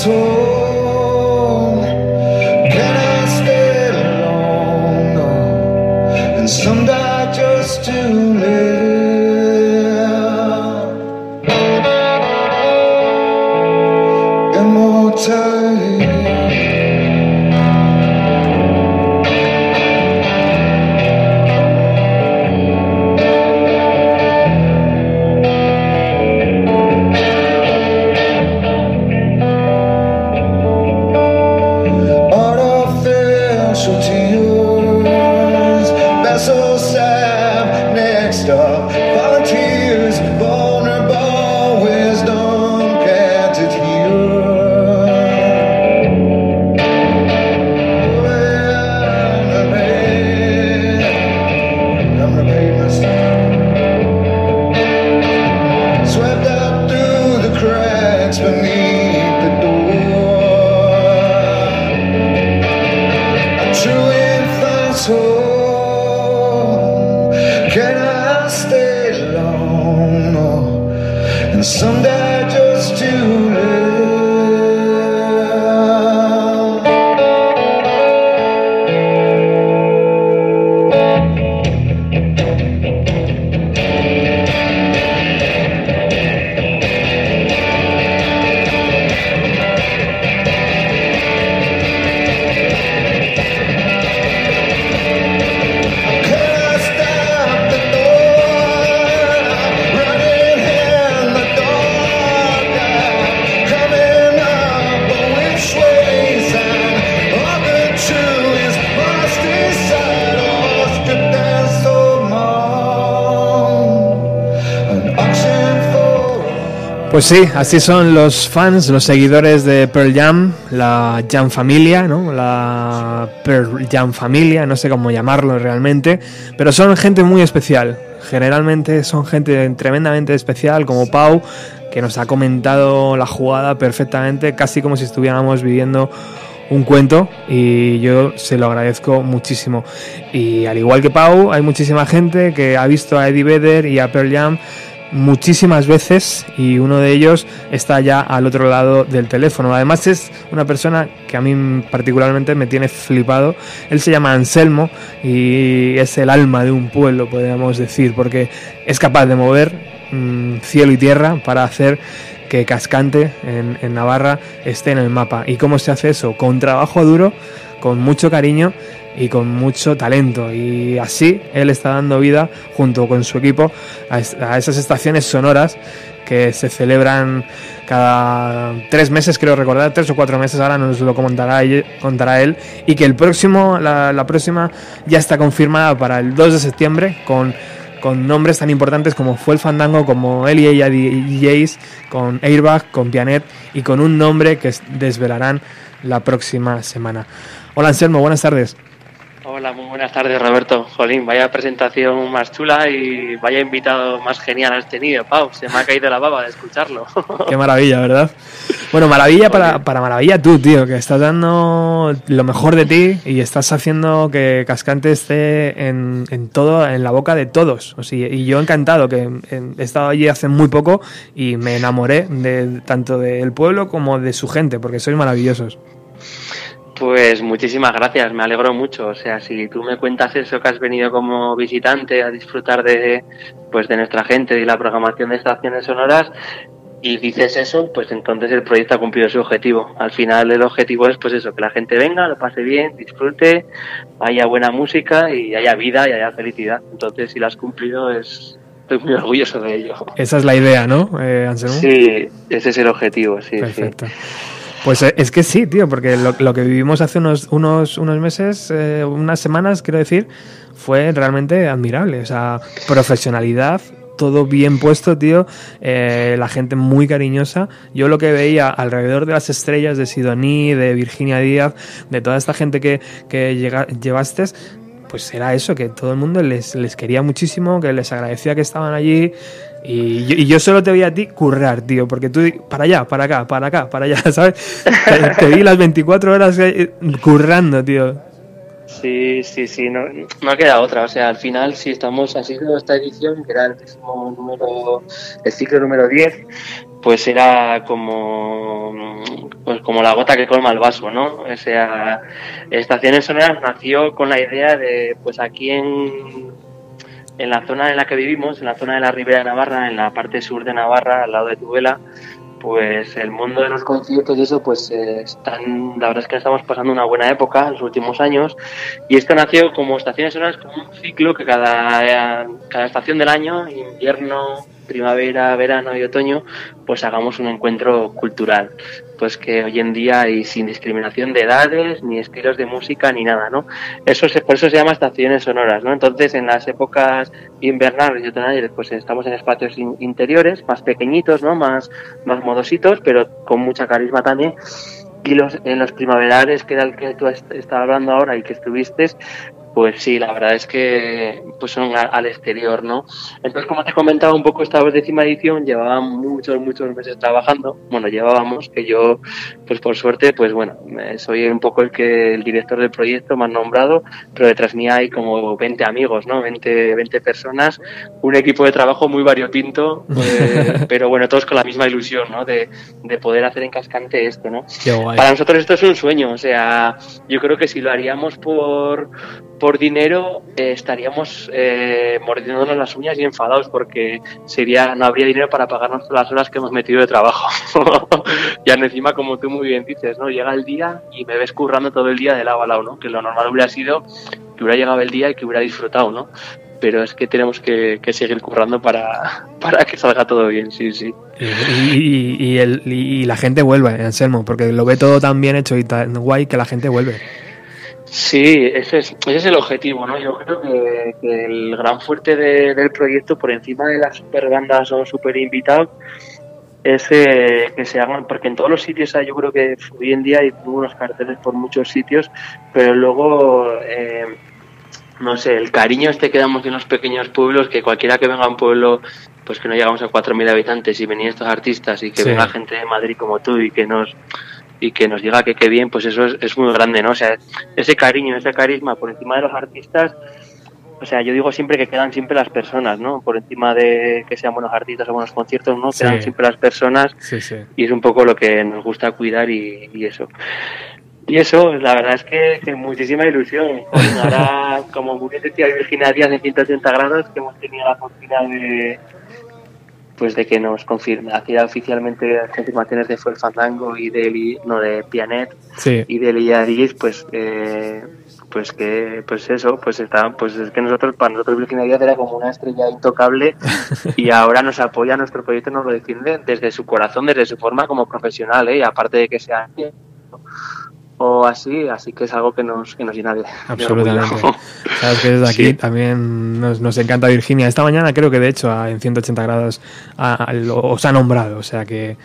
错。Pues sí, así son los fans, los seguidores de Pearl Jam, la Jam Familia, ¿no? La Pearl Jam Familia, no sé cómo llamarlo realmente, pero son gente muy especial. Generalmente son gente tremendamente especial, como Pau, que nos ha comentado la jugada perfectamente, casi como si estuviéramos viviendo un cuento y yo se lo agradezco muchísimo. Y al igual que Pau, hay muchísima gente que ha visto a Eddie Vedder y a Pearl Jam muchísimas veces y uno de ellos está ya al otro lado del teléfono. Además es una persona que a mí particularmente me tiene flipado. Él se llama Anselmo y es el alma de un pueblo, podríamos decir, porque es capaz de mover mm, cielo y tierra para hacer que Cascante en, en Navarra esté en el mapa. ¿Y cómo se hace eso? Con trabajo duro, con mucho cariño y con mucho talento. Y así él está dando vida junto con su equipo a, es- a esas estaciones sonoras que se celebran cada tres meses, creo recordar, tres o cuatro meses, ahora nos lo contará, contará él, y que el próximo, la, próxima ya está confirmada para el 2 de septiembre con, con nombres tan importantes como fue el Fandango, como él y ella DJs, con Airbag, con Pianet y con un nombre que desvelarán la próxima semana. Hola Anselmo, buenas tardes. Hola, muy buenas tardes, Roberto. Jolín, vaya presentación más chula y vaya invitado más genial has tenido, Pau. Se me ha caído la baba de escucharlo. Qué maravilla, ¿verdad? Bueno, maravilla para, para maravilla tú, tío, que estás dando lo mejor de ti y estás haciendo que Cascante esté en, en todo, en la boca de todos. O sea, y yo encantado, que he estado allí hace muy poco y me enamoré de tanto del pueblo como de su gente, porque sois maravillosos. Pues muchísimas gracias, me alegro mucho. O sea, si tú me cuentas eso que has venido como visitante a disfrutar de, pues, de nuestra gente y la programación de estaciones sonoras y dices eso, pues entonces el proyecto ha cumplido su objetivo. Al final el objetivo es pues eso, que la gente venga, lo pase bien, disfrute, haya buena música y haya vida y haya felicidad. Entonces si lo has cumplido es estoy muy orgulloso de ello. Esa es la idea, ¿no, eh, Anselmo? Sí, ese es el objetivo, sí, sí. Pues eh, es que sí, tío, porque lo, lo que vivimos hace unos, unos, unos meses, eh, unas semanas, quiero decir, fue realmente admirable. O sea, profesionalidad, todo bien puesto, tío. eh, la gente muy cariñosa. Yo lo que veía alrededor de las estrellas de Sidoní, de Virginia Díaz, de toda esta gente que, que llega, llevaste, pues era eso, que todo el mundo les, les quería muchísimo, que les agradecía que estaban allí Y yo, solo te veía a ti currar, tío, porque tú para allá, para acá, para acá, para allá, ¿sabes? Te, vi las 24 horas eh, currando, tío. Sí, sí, sí, no, no queda otra. O sea, al final, si estamos así esta edición, que era el número, el ciclo número 10, pues era como, pues como la gota que colma el vaso, ¿no? O sea, Estaciones Sonoras nació con la idea de, pues aquí en, en la zona en la que vivimos, en la zona de la Ribera de Navarra, en la parte sur de Navarra, al lado de Tudela, pues el mundo de los conciertos y eso, pues eh, están, la verdad es que estamos pasando una buena época en los últimos años y esto nació como estaciones sonoras, como un ciclo que cada, cada estación del año, invierno, primavera, verano y otoño, pues hagamos un encuentro cultural. Pues que hoy en día y sin discriminación de edades, ni estilos de música, ni nada, ¿no? Eso por eso se llama estaciones sonoras, ¿no? Entonces, en las épocas invernales y otoñales, pues estamos en espacios in- interiores, más pequeñitos, ¿no? Más, más modositos, pero con mucha carisma también. Y los, en los primaverales, que era el que tú est- estabas hablando ahora y que estuviste, pues sí, la verdad es que pues son a- al exterior, ¿no? Entonces, como te comentaba un poco, esta décima edición llevaba muchos, muchos meses trabajando. Bueno, llevábamos, que yo, pues por suerte, pues bueno, soy un poco el que el director del proyecto me han nombrado, pero detrás mía hay como 20 amigos, ¿no? 20, 20 personas, un equipo de trabajo muy variopinto, eh, pero bueno, todos con la misma ilusión, ¿no? De, de poder hacer en cascante esto, ¿no? Qué guay. Para nosotros esto es un sueño, o sea, yo creo que si lo haríamos por, por dinero eh, estaríamos eh, mordiéndonos las uñas y enfadados porque sería no habría dinero para pagarnos todas las horas que hemos metido de trabajo. y encima, como tú muy bien dices, ¿no? Llega el día y me ves currando todo el día de lado a lado, ¿no? Que lo normal hubiera sido que hubiera llegado el día y que hubiera disfrutado, ¿no? Pero es que tenemos que, que seguir currando para, para que salga todo bien, sí, sí. Y, y- y y la gente vuelve, Anselmo, porque lo ve todo tan bien hecho y tan guay que la gente vuelve. Sí, ese es, ese es el objetivo, ¿no? Yo creo que, que el gran fuerte de- del proyecto, por encima de las super bandas o super invitados, es eh, que se hagan, porque en todos los sitios hay, yo creo que hoy en día hay unos carteles por muchos sitios, pero luego, eh, no sé, el cariño este que damos en los pequeños pueblos, que cualquiera que venga a un pueblo, pues que no llegamos a 4.000 habitantes y venían estos artistas y que Sí. venga gente de Madrid como tú y que nos y que nos diga que qué bien, pues eso es, es muy grande, ¿no? O sea, ese cariño, ese carisma por encima de los artistas, o sea, yo digo siempre que quedan siempre las personas, ¿no? Por encima de que sean buenos artistas o buenos conciertos, ¿no? Sí. Quedan siempre las personas Sí, sí. y es un poco lo que nos gusta cuidar y, y eso. Y eso, la verdad es que, que muchísima ilusión. Ahora, como muy bien decía Virginia Díaz en 180 grados, que hemos tenido la fortuna de pues de que nos confirme, hacía oficialmente las confirmaciones de Fue el Fandango y de, no, de Pianet Sí. y de Díez, pues eh, pues que pues eso pues está pues es que nosotros para nosotros Virginia Díaz era como una estrella intocable y ahora nos apoya nuestro proyecto nos lo defiende desde su corazón desde su forma como profesional ¿eh? y aparte de que sea o así así que es algo que nos que nos llena de Absolutamente. Sabes que desde aquí Sí. también nos, nos encanta Virginia. Esta mañana creo que de hecho a- en 180 grados a- a- lo- os ha nombrado, o sea que,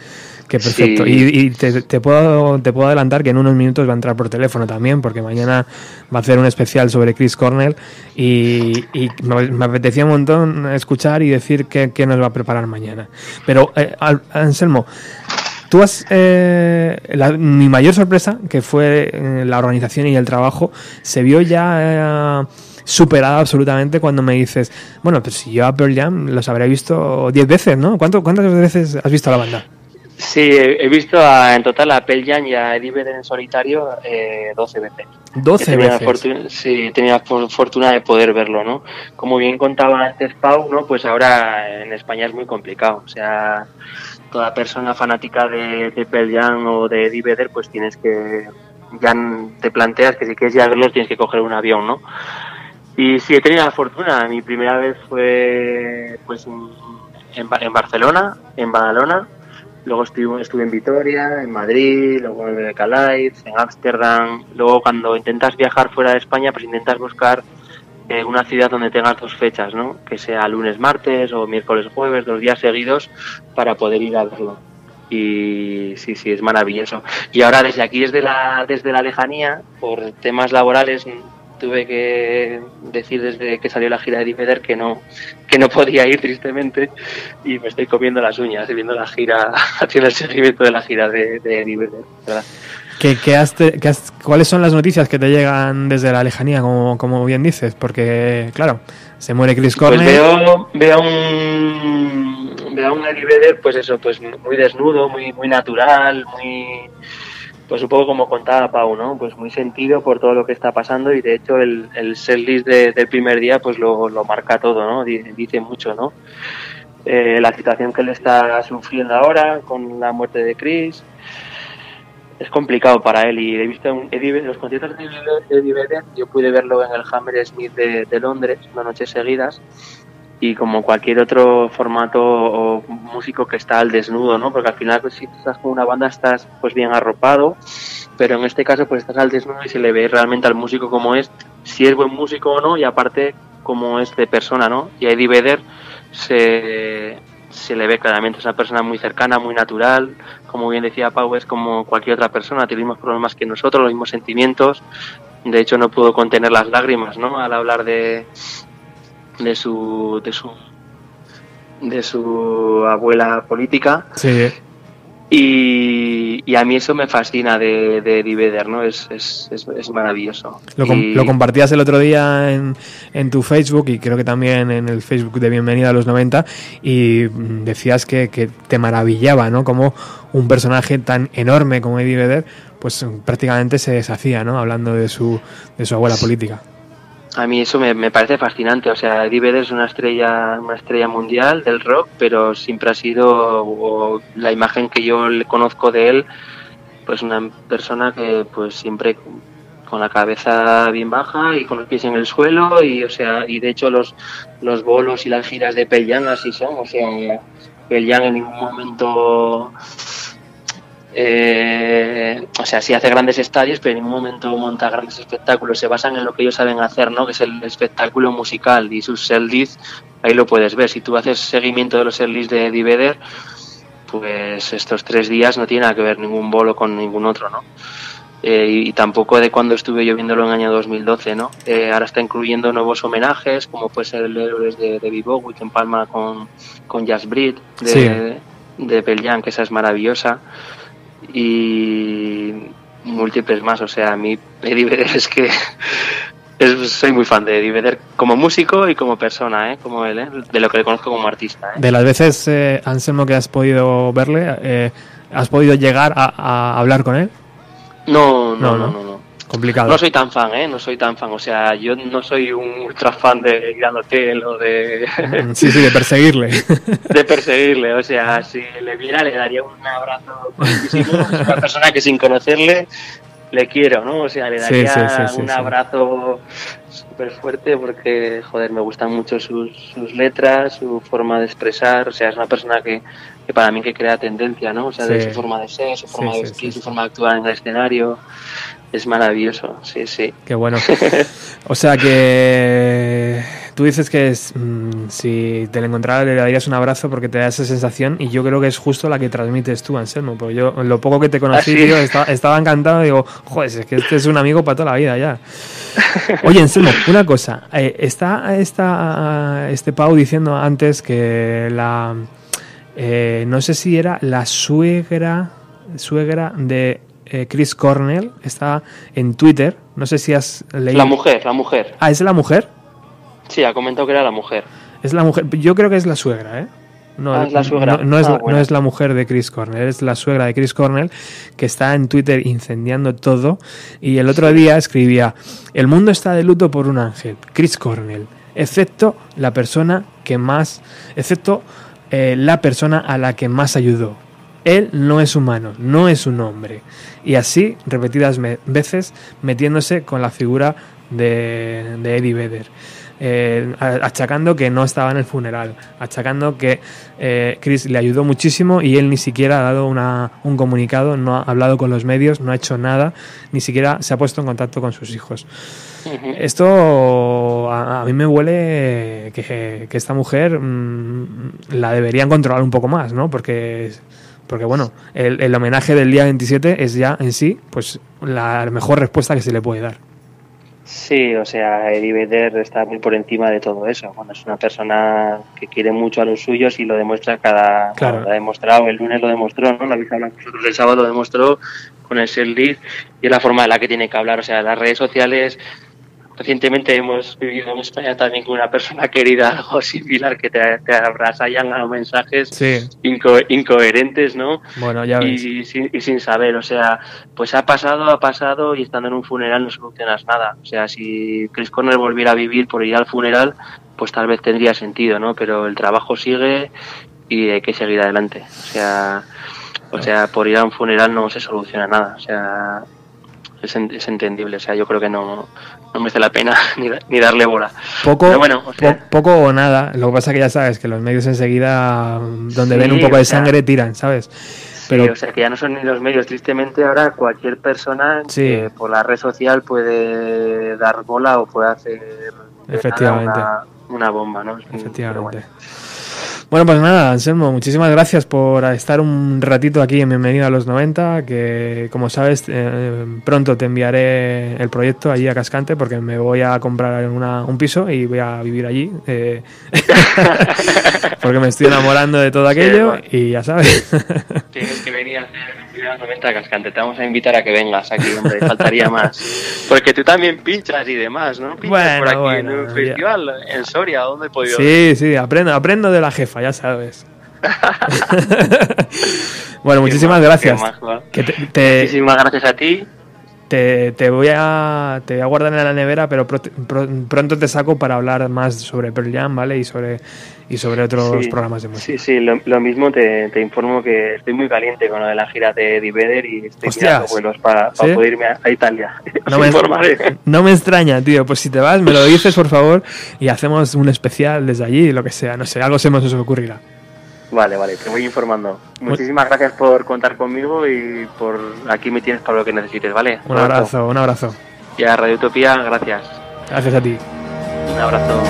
que perfecto. Sí. Y, y te, te puedo, te puedo adelantar que en unos minutos va a entrar por teléfono también, porque mañana va a hacer un especial sobre Chris Cornell y, y me, me apetecía un montón escuchar y decir qué, qué nos va a preparar mañana. Pero, eh, Al- Anselmo, Tú has. eh, la- mi mayor sorpresa, que fue eh, la organización y el trabajo, se vio ya eh, superada absolutamente cuando me dices, bueno, pues si yo a Pearl Jam los habré visto 10 veces, ¿no? ¿Cuánto, ¿Cuántas veces has visto a la banda? sí he visto a- en total a Pearl Jam y a Eddie Vedder en solitario eh, 12 veces 12 He tenido la veces. fortuna, sí, he tenido la for- fortuna de poder verlo, ¿no? Como bien contaba antes Pau, ¿no? Pues ahora en España es muy complicado. O sea, toda persona fanática de, de o de Eddie pues tienes que... Ya te planteas que si quieres ir a verlos tienes que coger un avión, ¿no? Y sí, he tenido la fortuna. Mi primera vez fue pues en, en Barcelona, en Badalona. Luego estuve, estuve en Vitoria, en Madrid, luego en Calais, en Ámsterdam. Luego cuando intentas viajar fuera de España, pues intentas buscar eh, una ciudad donde tengas dos fechas, ¿no? Que sea lunes, martes o miércoles, jueves, dos días seguidos para poder ir a verlo. Y sí, sí, es maravilloso. Y ahora desde aquí, desde la, desde la lejanía, por temas laborales, tuve que decir desde que salió la gira de Eddie Vedder que no, que no podía ir tristemente y me estoy comiendo las uñas viendo la gira, haciendo el seguimiento de la gira de, de. ¿Qué, qué has te- qué has- ¿Cuáles son las noticias que te llegan desde la lejanía, como, como bien dices? Porque, claro, se muere Chris Pues Cornell. veo, veo un veo a un Eddie Vedder, pues eso, pues muy desnudo, muy, muy natural, muy pues un poco como contaba Pau, ¿no? Pues muy sentido por todo lo que está pasando y de hecho el, el setlist de- del primer día pues lo, lo marca todo, ¿no? Di- Dice mucho, ¿no? Eh, la situación que él está sufriendo ahora con la muerte de Chris es complicado para él y he visto un- Eddie los conciertos de Eddie Vedder, yo pude verlo en el Hammersmith de, de Londres dos noches seguidas y como cualquier otro formato o músico que está al desnudo, ¿no? Porque al final pues, si estás con una banda estás pues bien arropado, pero en este caso pues estás al desnudo y se le ve realmente al músico como es, si es buen músico o no y aparte como es de persona, ¿no? Y a Eddie Vedder se, se le ve claramente, es una persona muy cercana, muy natural, como bien decía Pau, es como cualquier otra persona, tiene los mismos problemas que nosotros, los mismos sentimientos, de hecho no pudo contener las lágrimas, ¿no? Al hablar de, de su de su de su abuela política. Sí, y, y a mí eso me fascina de, de Eddie Vedder, ¿no? Es, es, es, es maravilloso. lo, com- Y- lo compartías el otro día en, en tu Facebook y creo que también en el Facebook de Bienvenida a los 90 y mm, decías que, que te maravillaba, ¿no? Como un personaje tan enorme como Eddie Vedder, pues prácticamente se deshacía, ¿no? Hablando de su, de su abuela política. A mí eso me, me parece fascinante. O sea, Eddie es una estrella, una estrella mundial del rock, pero siempre ha sido o, la imagen que yo le conozco de él, pues una persona que pues siempre con- con la cabeza bien baja y con los pies en el suelo y o sea y de hecho los los bolos y las giras de Pearl Jam así son o sea Pearl Jam en ningún momento eh, o sea, sí hace grandes estadios, pero en ningún momento monta grandes espectáculos. Se basan en lo que ellos saben hacer, ¿no? Que es el espectáculo musical y sus setlist, ahí lo puedes ver. Si tú haces seguimiento de los setlist de Eddie Vedder, pues estos tres días no tiene nada que ver ningún bolo con ningún otro, ¿no? Eh, y, y tampoco de cuando estuve yo viéndolo en el año 2012, ¿no? Eh, ahora está incluyendo nuevos homenajes, como puede ser el Héroes de David Bowie, que empalma con, con Jazz Breed, de, Sí. de que esa es maravillosa y múltiples más. O sea, a mí Eddie Vedder es que es- soy muy fan de Eddie Vedder como músico y como persona, ¿eh? como él, ¿eh? de lo que le conozco como artista. ¿eh? De las veces, eh, Anselmo, que has podido verle, eh, ¿has podido llegar a, a hablar con él? No, No, no, no. no, no. no. Complicado. No soy tan fan, ¿eh? No soy tan fan. O sea, yo no soy un ultra fan de Grand Hotel o de, Sí, sí, de perseguirle. de perseguirle. O sea, si le viera le daría un abrazo. Es una persona que sin conocerle le quiero, ¿no? O sea, le daría sí, sí, sí, un abrazo súper fuerte porque, joder, me gustan mucho sus, sus letras, su forma de expresar. O sea, es una persona que, que para mí que crea tendencia, ¿no? O sea, de su forma de ser, su forma de vestir, su forma de actuar en el escenario. Es maravilloso, sí, sí. Qué bueno. O sea que tú dices que es, mm, si te lo encontrara le darías un abrazo porque te da esa sensación y yo creo que es justo la que transmites tú, Anselmo. Porque yo, lo poco que te conocí, ¿Ah, sí? estaba, estaba encantado y digo, joder, es que este es un amigo para toda la vida ya. Oye, Anselmo, una cosa. eh, está está este Pau diciendo antes que la... eh, no sé si era la suegra, suegra de eh, Chris Cornell, está en Twitter. No sé si has leído. La mujer, la mujer. Ah, ¿es la mujer? Sí, ha comentado que era la mujer. Es la mujer. Yo creo que es la suegra, ¿eh? No, Ah, es la suegra. No, no es, Ah, la- bueno. no es la mujer de Chris Cornell, es la suegra de Chris Cornell que está en Twitter incendiando todo. Y el otro día escribía: El mundo está de luto por un ángel, Chris Cornell, excepto la persona que más. excepto eh, la persona a la que más ayudó. Él no es humano, no es un hombre. Y así, repetidas me- veces, metiéndose con la figura de, de Eddie Vedder. Eh, achacando que no estaba en el funeral, achacando que eh, Chris le ayudó muchísimo y él ni siquiera ha dado una- un comunicado, no ha hablado con los medios, no ha hecho nada, ni siquiera se ha puesto en contacto con sus hijos. Esto a, a mí me huele que, que esta mujer mm, la deberían controlar un poco más, ¿no? Porque, porque bueno, el, el homenaje del día 27 es ya en sí pues la mejor respuesta que se le puede dar. Sí, o sea, Eddie Vedder está muy por encima de todo eso. Bueno, es una persona que quiere mucho a los suyos y lo demuestra cada... Claro. Lo ha demostrado, el lunes lo demostró, ¿no? Hablado vosotros el sábado, lo demostró con el Shell Lead y es la forma en la que tiene que hablar. O sea, las redes sociales... Recientemente hemos vivido en España también con una persona querida, algo similar, que te, te abrasallan a mensajes Sí. inco- incoherentes, ¿no? Bueno, ya ves. y, sin, y sin saber, o sea, pues ha pasado, ha pasado y estando en un funeral no solucionas nada. O sea, si Chris Cornell volviera a vivir por ir al funeral, pues tal vez tendría sentido, ¿no? Pero el trabajo sigue y hay que seguir adelante. O sea, o sea, por ir a un funeral no se soluciona nada. O sea, es entendible. O sea, yo creo que no, no merece la pena ni, da- ni darle bola. Poco, Pero bueno, o sea- po- poco o nada. Lo que pasa que ya sabes que los medios enseguida, donde Sí, ven un poco de sea- sangre, tiran, ¿sabes? Pero, o sea, que ya no son ni los medios. Tristemente, ahora cualquier persona Sí. que por la red social puede dar bola o puede hacer Efectivamente. una, una bomba, ¿no? Efectivamente. bueno. Bueno, pues nada, Anselmo, muchísimas gracias por estar un ratito aquí en Bienvenido a los 90, que como sabes, eh, pronto te enviaré el proyecto allí a Cascante porque me voy a comprar una- un piso y voy a vivir allí, eh, porque me estoy enamorando de todo Sí, aquello bueno. y ya sabes. Tienes que venir a hacer el 90 cascante. Te vamos a invitar a que vengas aquí, hombre. Faltaría más. Porque tú también pinchas y demás, ¿no? Pinchas Bueno, por aquí bueno, en un ya. festival en Soria. ¿Dónde he podido Sí, sí, aprendo, aprendo de la jefa, ya sabes. bueno, muchísimas majo, gracias. qué majo. Que te, te- Muchísimas gracias a ti. Te- te voy a te voy a guardar en la nevera, pero pro- pro- pronto te saco para hablar más sobre Pearl Jam, ¿vale? Y sobre y sobre otros Sí, programas de música. Sí, sí, lo, lo mismo te, te informo que estoy muy caliente con lo de la gira de Eddie Vedder y estoy Hostias. mirando vuelos para ¿Sí? poder irme a, a Italia. No me, no me extraña, tío. Pues si te vas, me lo dices, por favor, y hacemos un especial desde allí, lo que sea. No sé, algo se nos ocurrirá. Vale, vale, te voy informando. Muchísimas gracias por contar conmigo y por aquí me tienes para lo que necesites, ¿vale? Un abrazo, un abrazo. Y a Radio Utopía, gracias. Gracias a ti. Un abrazo.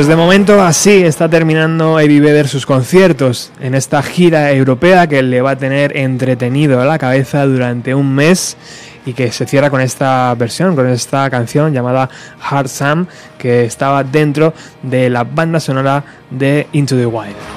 Pues de momento así está terminando Eddie Vedder sus conciertos en esta gira europea que le va a tener entretenido a la cabeza durante un mes y que se cierra con esta versión, con esta canción llamada Hard Sam que estaba dentro de la banda sonora de Into the Wild.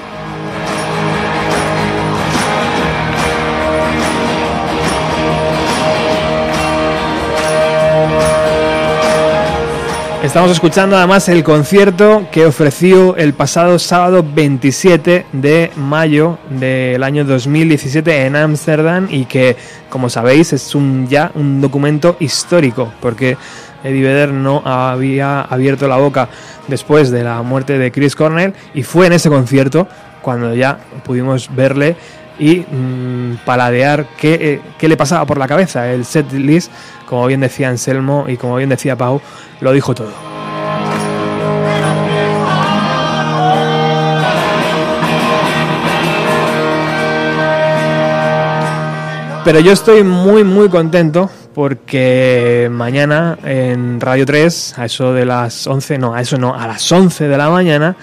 Estamos escuchando además el concierto que ofreció el pasado sábado 27 de mayo del año 2017 en Ámsterdam y que, como sabéis, es un ya un documento histórico porque Eddie Vedder no había abierto la boca después de la muerte de Chris Cornell y fue en ese concierto cuando ya pudimos verle y mm, paladear qué, eh, qué le pasaba por la cabeza. El set list, como bien decía Anselmo y como bien decía Pau, lo dijo todo. Pero yo estoy muy muy contento porque mañana en Radio 3, a eso de las 11, no, a eso no, a las 11 de la mañana,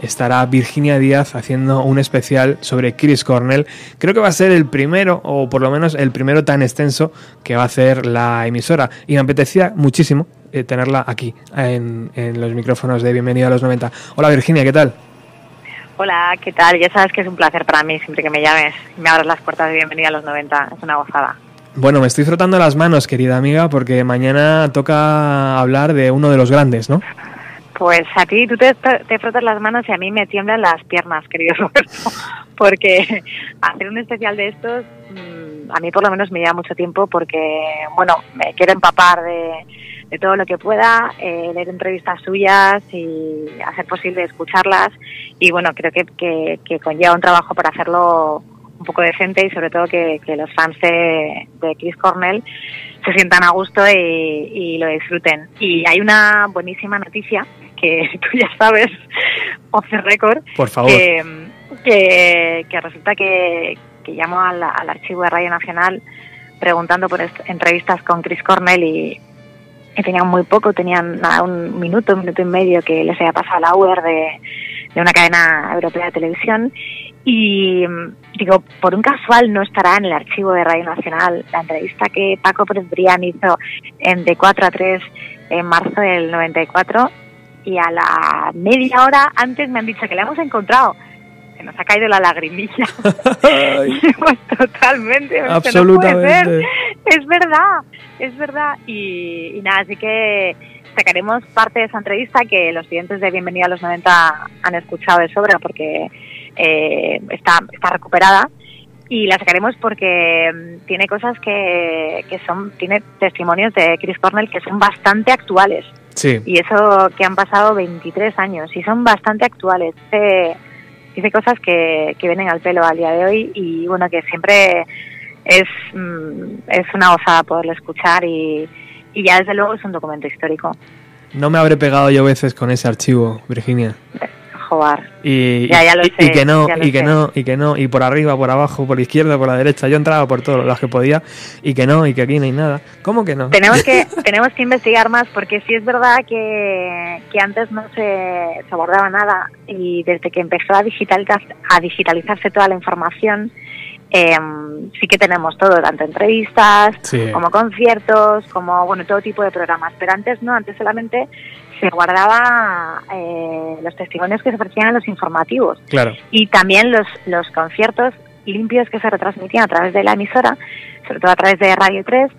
estará Virginia Díaz haciendo un especial sobre Chris Cornell. Creo que va a ser el primero, o por lo menos el primero tan extenso que va a hacer la emisora. Y me apetecía muchísimo eh, tenerla aquí, en, en los micrófonos de Bienvenido a los 90. Hola Virginia, ¿qué tal? Hola, ¿qué tal? Ya sabes que es un placer para mí siempre que me llames y me abras las puertas de bienvenida a los 90. Es una gozada. Bueno, me estoy frotando las manos, querida amiga, porque mañana toca hablar de uno de los grandes, ¿no? Pues a ti, tú te, te frotas las manos y a mí me tiemblan las piernas, querido Roberto, porque hacer un especial de estos mm, a mí por lo menos me lleva mucho tiempo porque, bueno, me quiero empapar de, de todo lo que pueda, eh, leer entrevistas suyas y hacer posible escucharlas y bueno, creo que, que, que conlleva un trabajo para hacerlo un poco decente y sobre todo que, que los fans de, de Chris Cornell se sientan a gusto y, y lo disfruten. Y hay una buenísima noticia que tú ya sabes, off the record, Por favor. que, que, que resulta que, que llamo al, al archivo de Radio Nacional preguntando por entrevistas con Chris Cornell y, y tenían muy poco, tenían nada, un minuto, un minuto y medio que les había pasado la de, de una cadena europea de televisión y mm, digo, por un casual no estará en el archivo de Radio Nacional la entrevista que Paco Pérez Brián hizo en De 4 a 3 en marzo del 94 y a la media hora antes me han dicho que la hemos encontrado. Se nos ha caído la lagrimilla. pues totalmente. dicho, No puede ser. Absolutamente. Es verdad, es verdad. Y, y nada, así que sacaremos parte de esa entrevista que los clientes de Bienvenida a los 90 han escuchado de sobra porque eh, está, está recuperada. Y la sacaremos porque mm, tiene cosas que, que son, tiene testimonios de Chris Cornell que son bastante actuales. Sí. Y eso que han pasado 23 años y son bastante actuales. Dice cosas que, que vienen al pelo al día de hoy y bueno, que siempre es, mm, es una gozada poderlo escuchar y, y ya desde luego es un documento histórico. No me habré pegado yo veces con ese archivo, Virginia. Joder. Y, Ya, ya lo y- sé, y que no, y que sé. no, y que no, y por arriba, por abajo, por la izquierda, por la derecha. Yo entraba por todos los que podía, y que no, y que aquí no hay nada. ¿Cómo que no? Tenemos que, tenemos que investigar más porque sí es verdad que, que antes no se, se abordaba nada y desde que empezó a, digitalizar, a digitalizarse toda la información, eh, sí que tenemos todo, tanto entrevistas Sí. como conciertos, como bueno todo tipo de programas. Pero antes no, antes solamente se guardaba eh, los testimonios que se ofrecían en los informativos Claro. y también los, los conciertos limpios que se retransmitían a través de la emisora, sobre todo a través de Radio 3,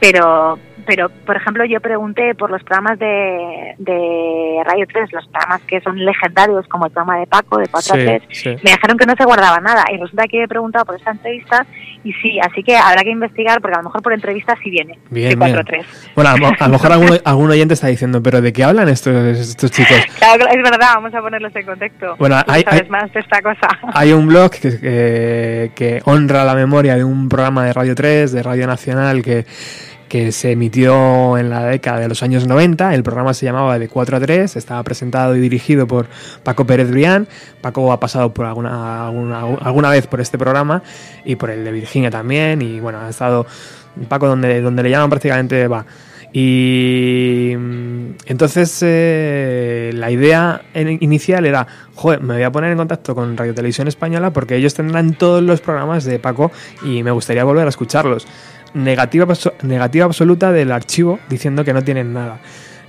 pero, pero por ejemplo, yo pregunté por los programas de, de Radio 3, los programas que son legendarios, como el programa de Paco, de 4 a Sí, 3, sí. me dijeron que no se guardaba nada, y resulta que he preguntado por esta entrevista, y sí, así que habrá que investigar, porque a lo mejor por entrevista sí viene, Bien, de 4 a bien. 3. Bueno, a, lo- mejor algún, algún oyente está diciendo, ¿pero de qué hablan estos, estos chicos? Claro, es verdad, vamos a ponerlos en contexto. Bueno, hay- más de esta cosa. Hay un blog que, que, que honra la memoria de un programa de Radio 3, de Radio Nacional, que, que se emitió en la década de los años 90. El programa se llamaba De 4 a 3, estaba presentado y dirigido por Paco Pérez Brián. Paco ha pasado por alguna, alguna, alguna vez por este programa y por el de Virginia también. Y bueno, ha estado Paco donde, donde le llaman prácticamente va. Y mm, entonces eh, la idea inicial era, joder, me voy a poner en contacto con Radio Televisión Española porque ellos tendrán todos los programas de Paco y me gustaría volver a escucharlos. Negativa, negativa absoluta del archivo diciendo que no tienen nada.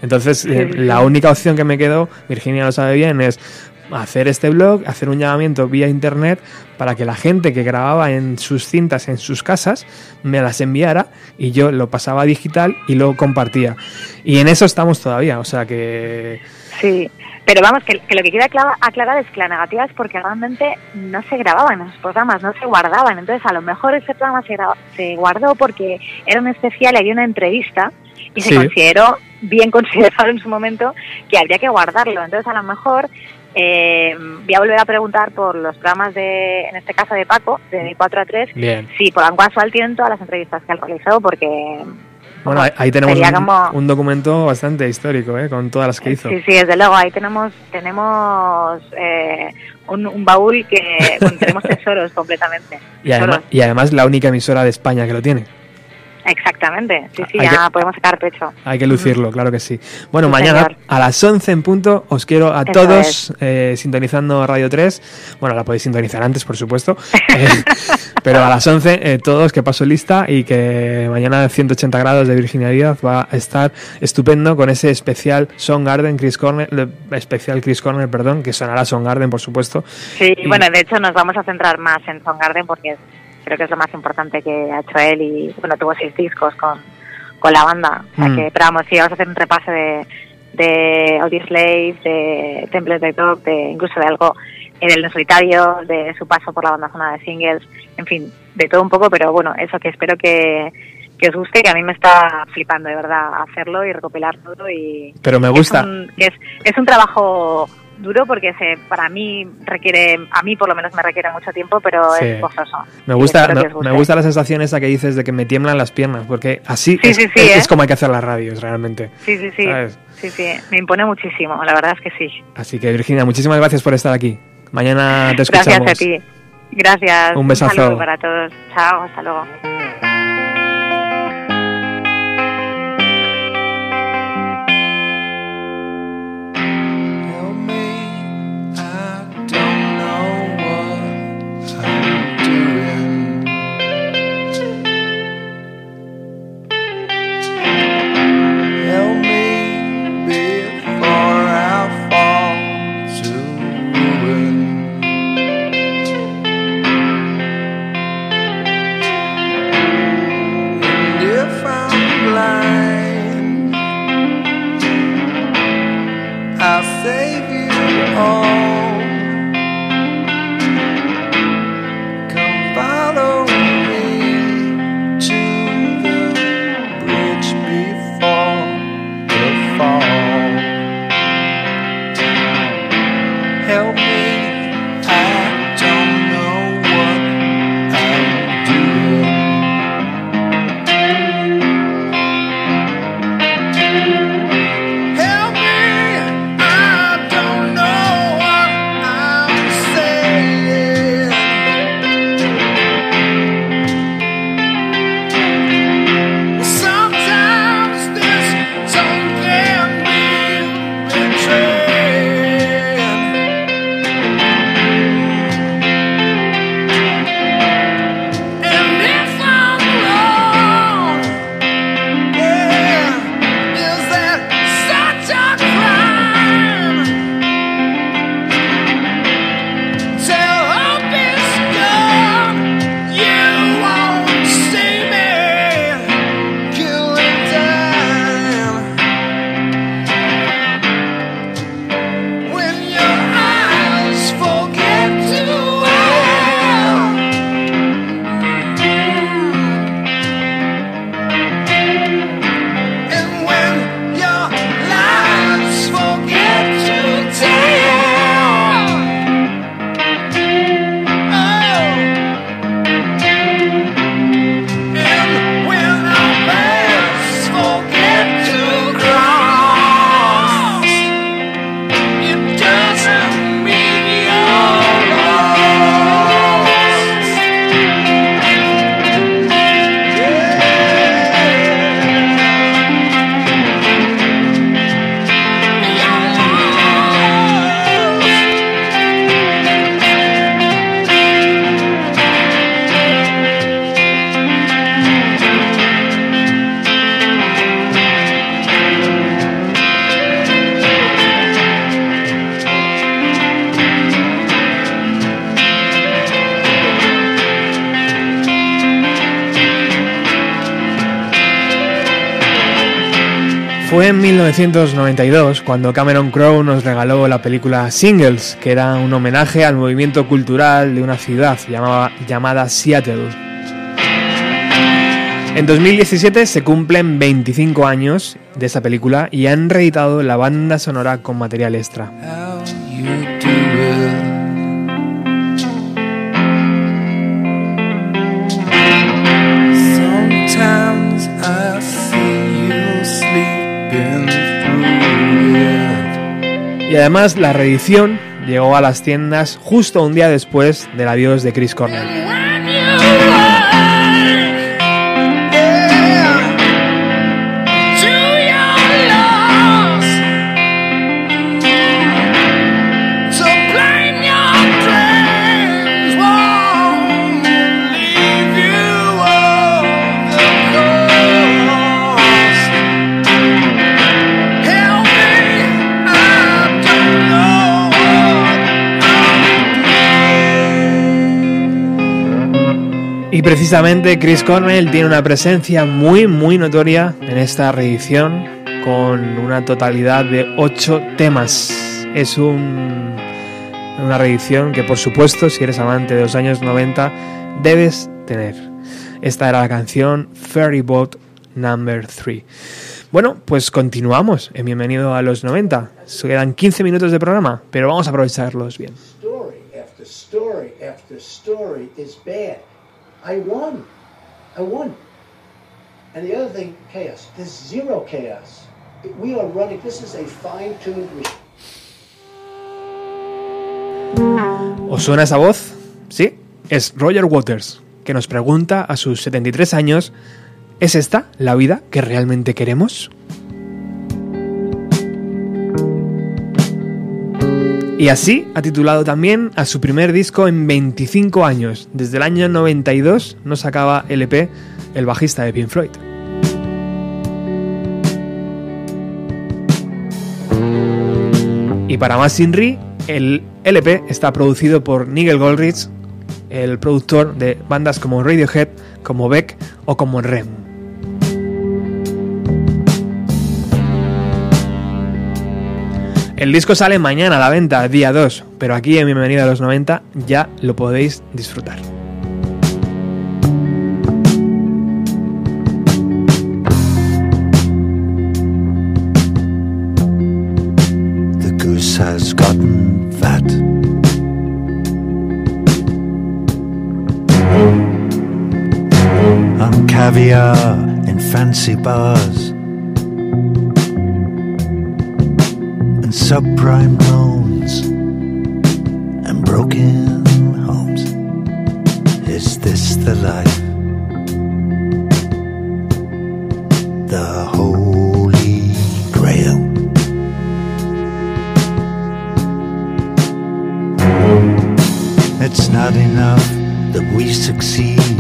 Entonces, eh, la única opción que me quedó, Virginia lo sabe bien, es hacer este blog, hacer un llamamiento vía internet para que la gente que grababa en sus cintas en sus casas me las enviara y yo lo pasaba digital y lo compartía. Y en eso estamos todavía, o sea que... Sí, pero vamos, que, que lo que quiero aclarar, aclarar es que la negativa es porque realmente no se grababan esos programas, no se guardaban. Entonces, a lo mejor ese programa se, se guardó porque era un especial y había una entrevista y se consideró, bien considerado en su momento, que habría que guardarlo. Entonces, a lo mejor eh, voy a volver a preguntar por los programas de, en este caso de Paco, de 4 a 3, Bien. si por algún casual tienen todas las entrevistas que han realizado, porque Bueno, ahí, tenemos un, como- un documento bastante histórico, ¿eh? Con todas las que hizo. Sí, sí, desde luego, ahí tenemos tenemos eh, un, un baúl que bueno, tenemos tesoros completamente. Y además, Tesoros. y además la única emisora de España que lo tiene. Exactamente, sí, sí, Hay ya que- podemos sacar pecho. Hay que lucirlo, claro que sí. Bueno, Sí, mañana señor. a las 11 en punto os quiero a Eso todos eh, sintonizando Radio 3. Bueno, la podéis sintonizar antes, por supuesto. Eh, pero a las 11 eh, todos que paso lista y que mañana 180 grados de Virginia Díaz va a estar estupendo con ese especial Song Garden, Chris Corner, eh, especial Chris Corner, perdón, que sonará Song Garden, por supuesto. Sí, Y- bueno, de hecho nos vamos a centrar más en Soundgarden porque creo que es lo más importante que ha hecho él y bueno, tuvo seis discos con, con la banda. O sea Mm. que, pero vamos, sí, vamos a hacer un repaso de, de Audioslave, de Temple de Dog, de incluso de algo del En solitario, de su paso por la banda zona de singles, en fin, de todo un poco, pero bueno, eso que espero que, que os guste, que a mí me está flipando de verdad hacerlo y recopilar todo y Pero me gusta. es un, es, es un trabajo duro porque se para mí requiere a mí por lo menos me requiere mucho tiempo pero Sí. es gozoso Me gusta, me, gusta la sensación esa que dices de que me tiemblan las piernas, porque así Sí, es, sí, sí, es- ¿eh? es como hay que hacer las radios, realmente. sí sí sí ¿Sabes? sí sí me impone muchísimo la verdad es que sí Así que Virginia, muchísimas gracias por estar aquí. Mañana te escuchamos. gracias a ti gracias Un besazo. saludo para todos chao hasta luego 1992 cuando Cameron Crowe nos regaló la película Singles, que era un homenaje al movimiento cultural de una ciudad llamada, llamada Seattle. En 2017 se cumplen 25 años de esa película y han reeditado la banda sonora con material extra. Además la reedición llegó a las tiendas justo un día después del adiós de Chris Cornell. Precisamente Chris Cornell tiene una presencia muy muy notoria en esta reedición con una totalidad de 8 temas. Es un, una reedición que por supuesto si eres amante de los años 90 debes tener. Esta era la canción Ferry Boat Number 3. Bueno, pues continuamos en Bienvenido a los 90. Quedan 15 minutos de programa, pero vamos a aprovecharlos bien. story after story after story. I won. I won. And the other thing, chaos. There's zero chaos. We are running, this is a fine-tuned machine. ¿Os suena esa voz? Sí, es Roger Waters, que nos pregunta a sus 73 años, ¿es esta la vida que realmente queremos? Y así ha titulado también a su primer disco en 25 años. Desde el año 92 no sacaba LP el bajista de Pink Floyd. Y para más Sinri, el LP está producido por Nigel Goldrich, el productor de bandas como Radiohead, como Beck o como Rem. El disco sale mañana a la venta, día 2, pero aquí en Bienvenida a los 90 ya lo podéis disfrutar. The goose has gotten fat. Caviar in fancy bars subprime loans and broken homes. Is this the life? The Holy Grail. It's not enough that we succeed.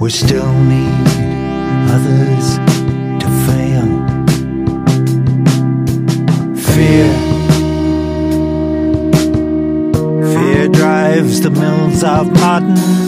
We still need others of modern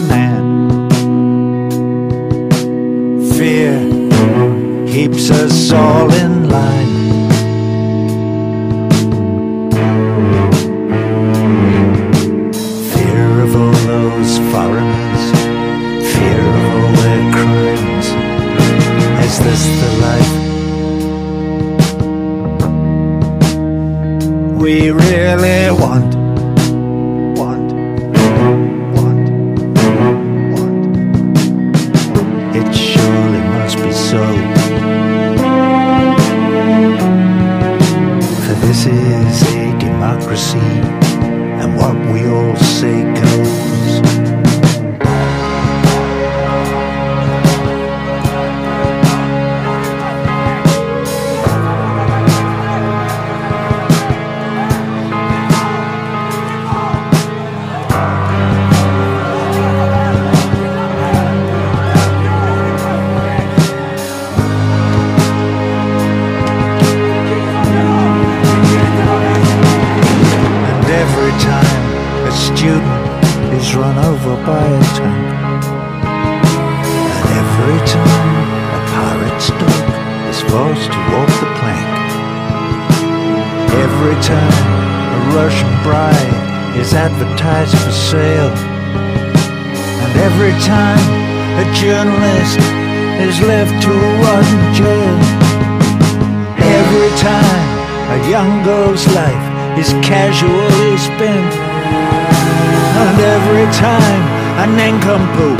is advertised for sale, and every time a journalist is left to rot in jail, every time a young girl's life is casually spent, and every time a nincompoop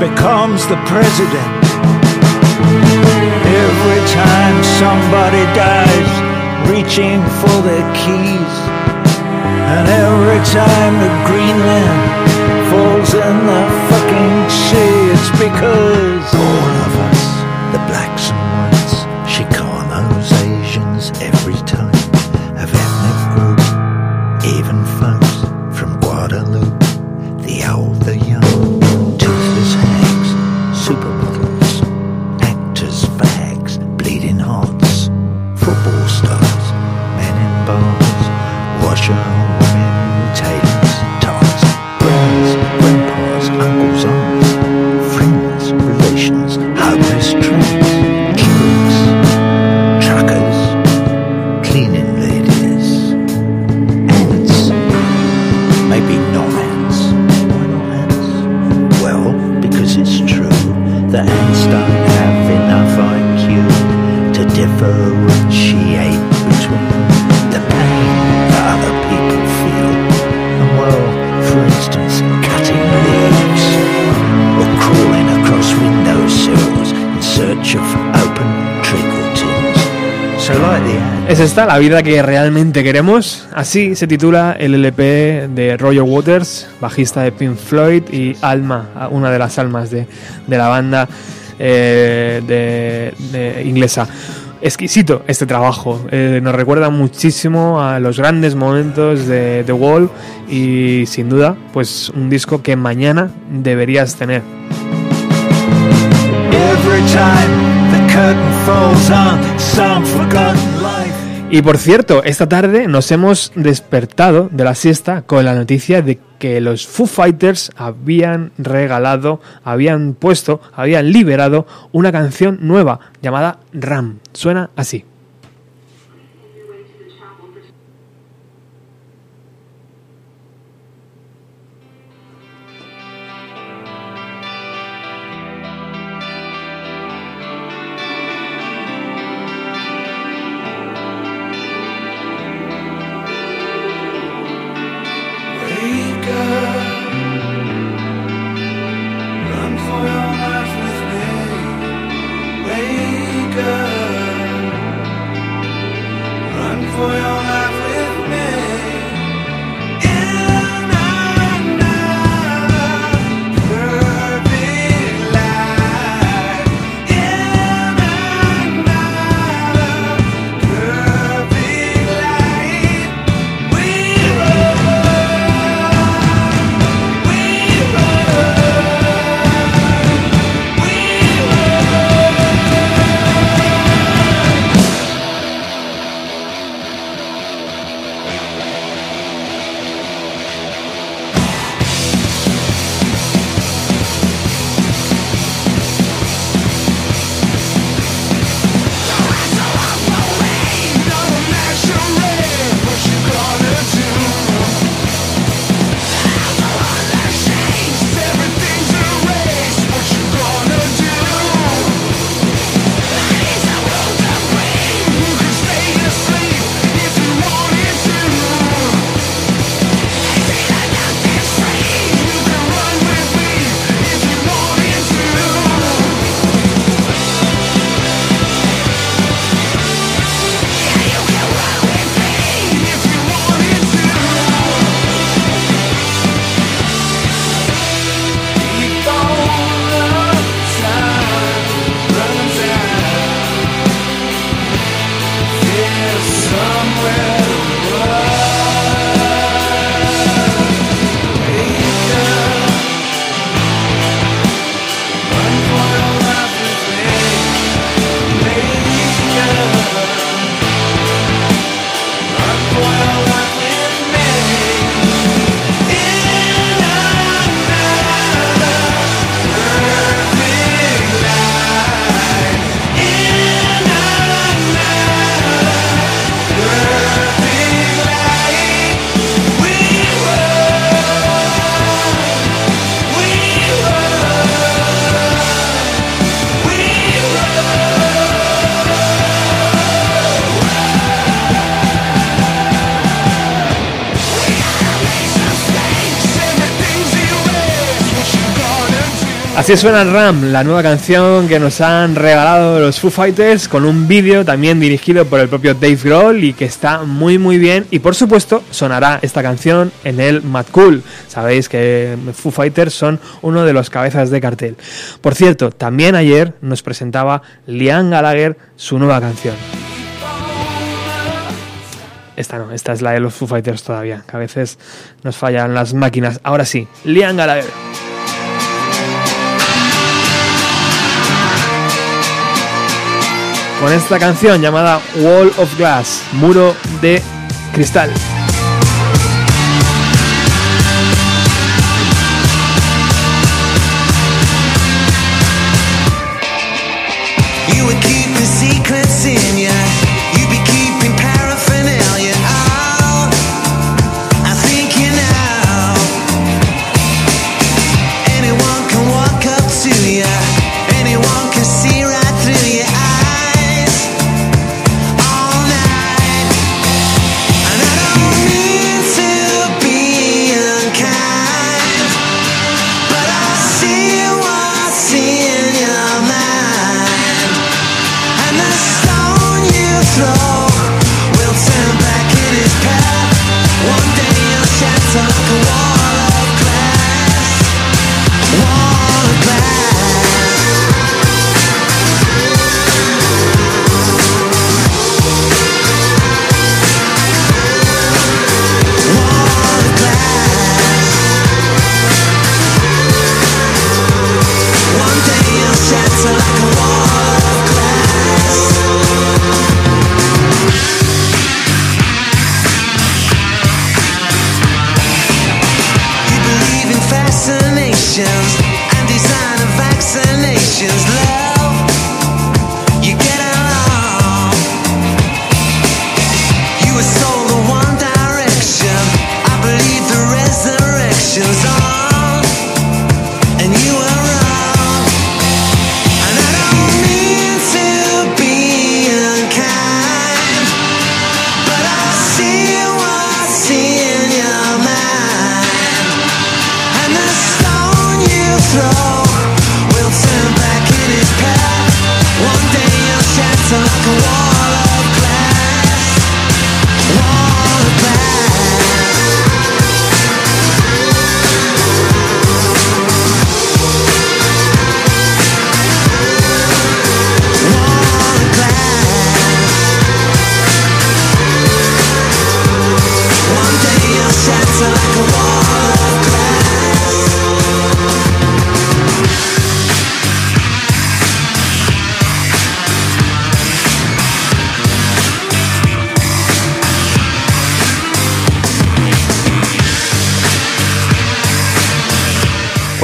becomes the president. Every time somebody dies reaching for their keys, and every time the Greenland falls in the fucking sea, it's because esta la vida que realmente queremos? Así se titula el LP de Roger Waters, bajista de Pink Floyd y Alma, una de las almas de, de la banda eh, inglesa. Exquisito este trabajo, eh, nos recuerda muchísimo a los grandes momentos de The Wall y sin duda, pues un disco que mañana deberías tener. every time the curtain falls on some forgotten. Y por cierto, esta tarde nos hemos despertado de la siesta con la noticia de que los Foo Fighters habían regalado, habían puesto, habían liberado una canción nueva llamada Ram. Suena así. Así suena Ram, la nueva canción que nos han regalado los Foo Fighters con un vídeo también dirigido por el propio Dave Grohl y que está muy muy bien y por supuesto sonará esta canción en el Mad Cool. Sabéis que Foo Fighters son uno de los cabezas de cartel. Por cierto, también ayer nos presentaba Liam Gallagher su nueva canción. Esta no, esta es la de los Foo Fighters todavía, que a veces nos fallan las máquinas. Ahora sí, Liam Gallagher. Con esta canción llamada Wall of Glass, muro de cristal.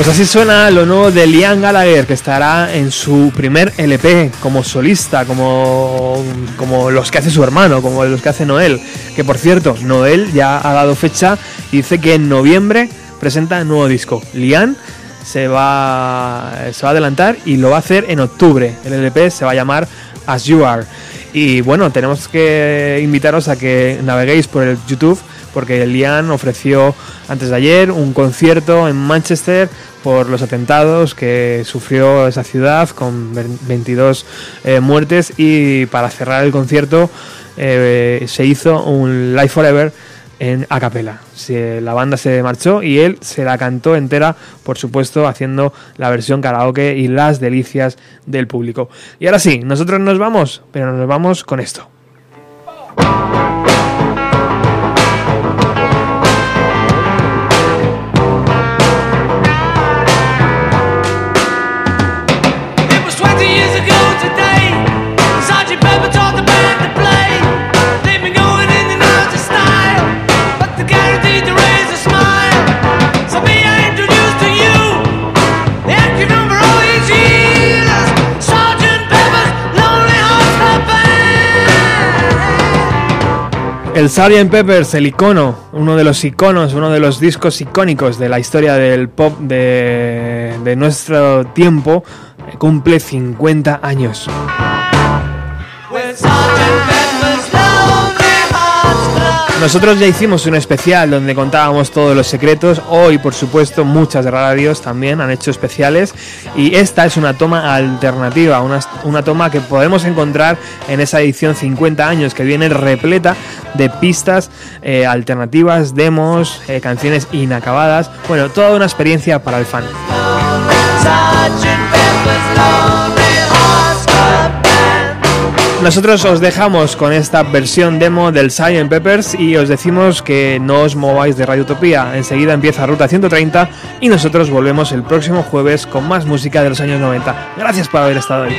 Pues así suena lo nuevo de Liam Gallagher, que estará en su primer LP como solista, como, como los que hace su hermano, como los que hace Noel. Que por cierto, Noel ya ha dado fecha y dice que en noviembre presenta nuevo disco. Liam se va, se va a adelantar y lo va a hacer en octubre. El LP se va a llamar As You Are. Y bueno, tenemos que invitaros a que naveguéis por el YouTube porque Liam ofreció antes de ayer un concierto en Manchester por los atentados que sufrió esa ciudad con 22 eh, muertes y para cerrar el concierto eh, se hizo un Live Forever en a capela. La banda se marchó y él se la cantó entera, por supuesto, haciendo la versión karaoke y las delicias del público. Y ahora sí, nosotros nos vamos, pero nos vamos con esto. El Sgt. Peppers, el icono, uno de los iconos, uno de los discos icónicos de la historia del pop de, nuestro tiempo, cumple 50 años. Nosotros ya hicimos un especial donde contábamos todos los secretos. Hoy, por supuesto, muchas radios también han hecho especiales. Y esta es una toma alternativa, una, una toma que podemos encontrar en esa edición 50 años que viene repleta de pistas eh, alternativas, demos, eh, canciones inacabadas. Bueno, toda una experiencia para el fan. Nosotros os dejamos con esta versión demo del Sgt. Peppers y os decimos que no os mováis de Radio Utopía. Enseguida empieza Ruta 130 y nosotros volvemos el próximo jueves con más música de los años 90. Gracias por haber estado ahí.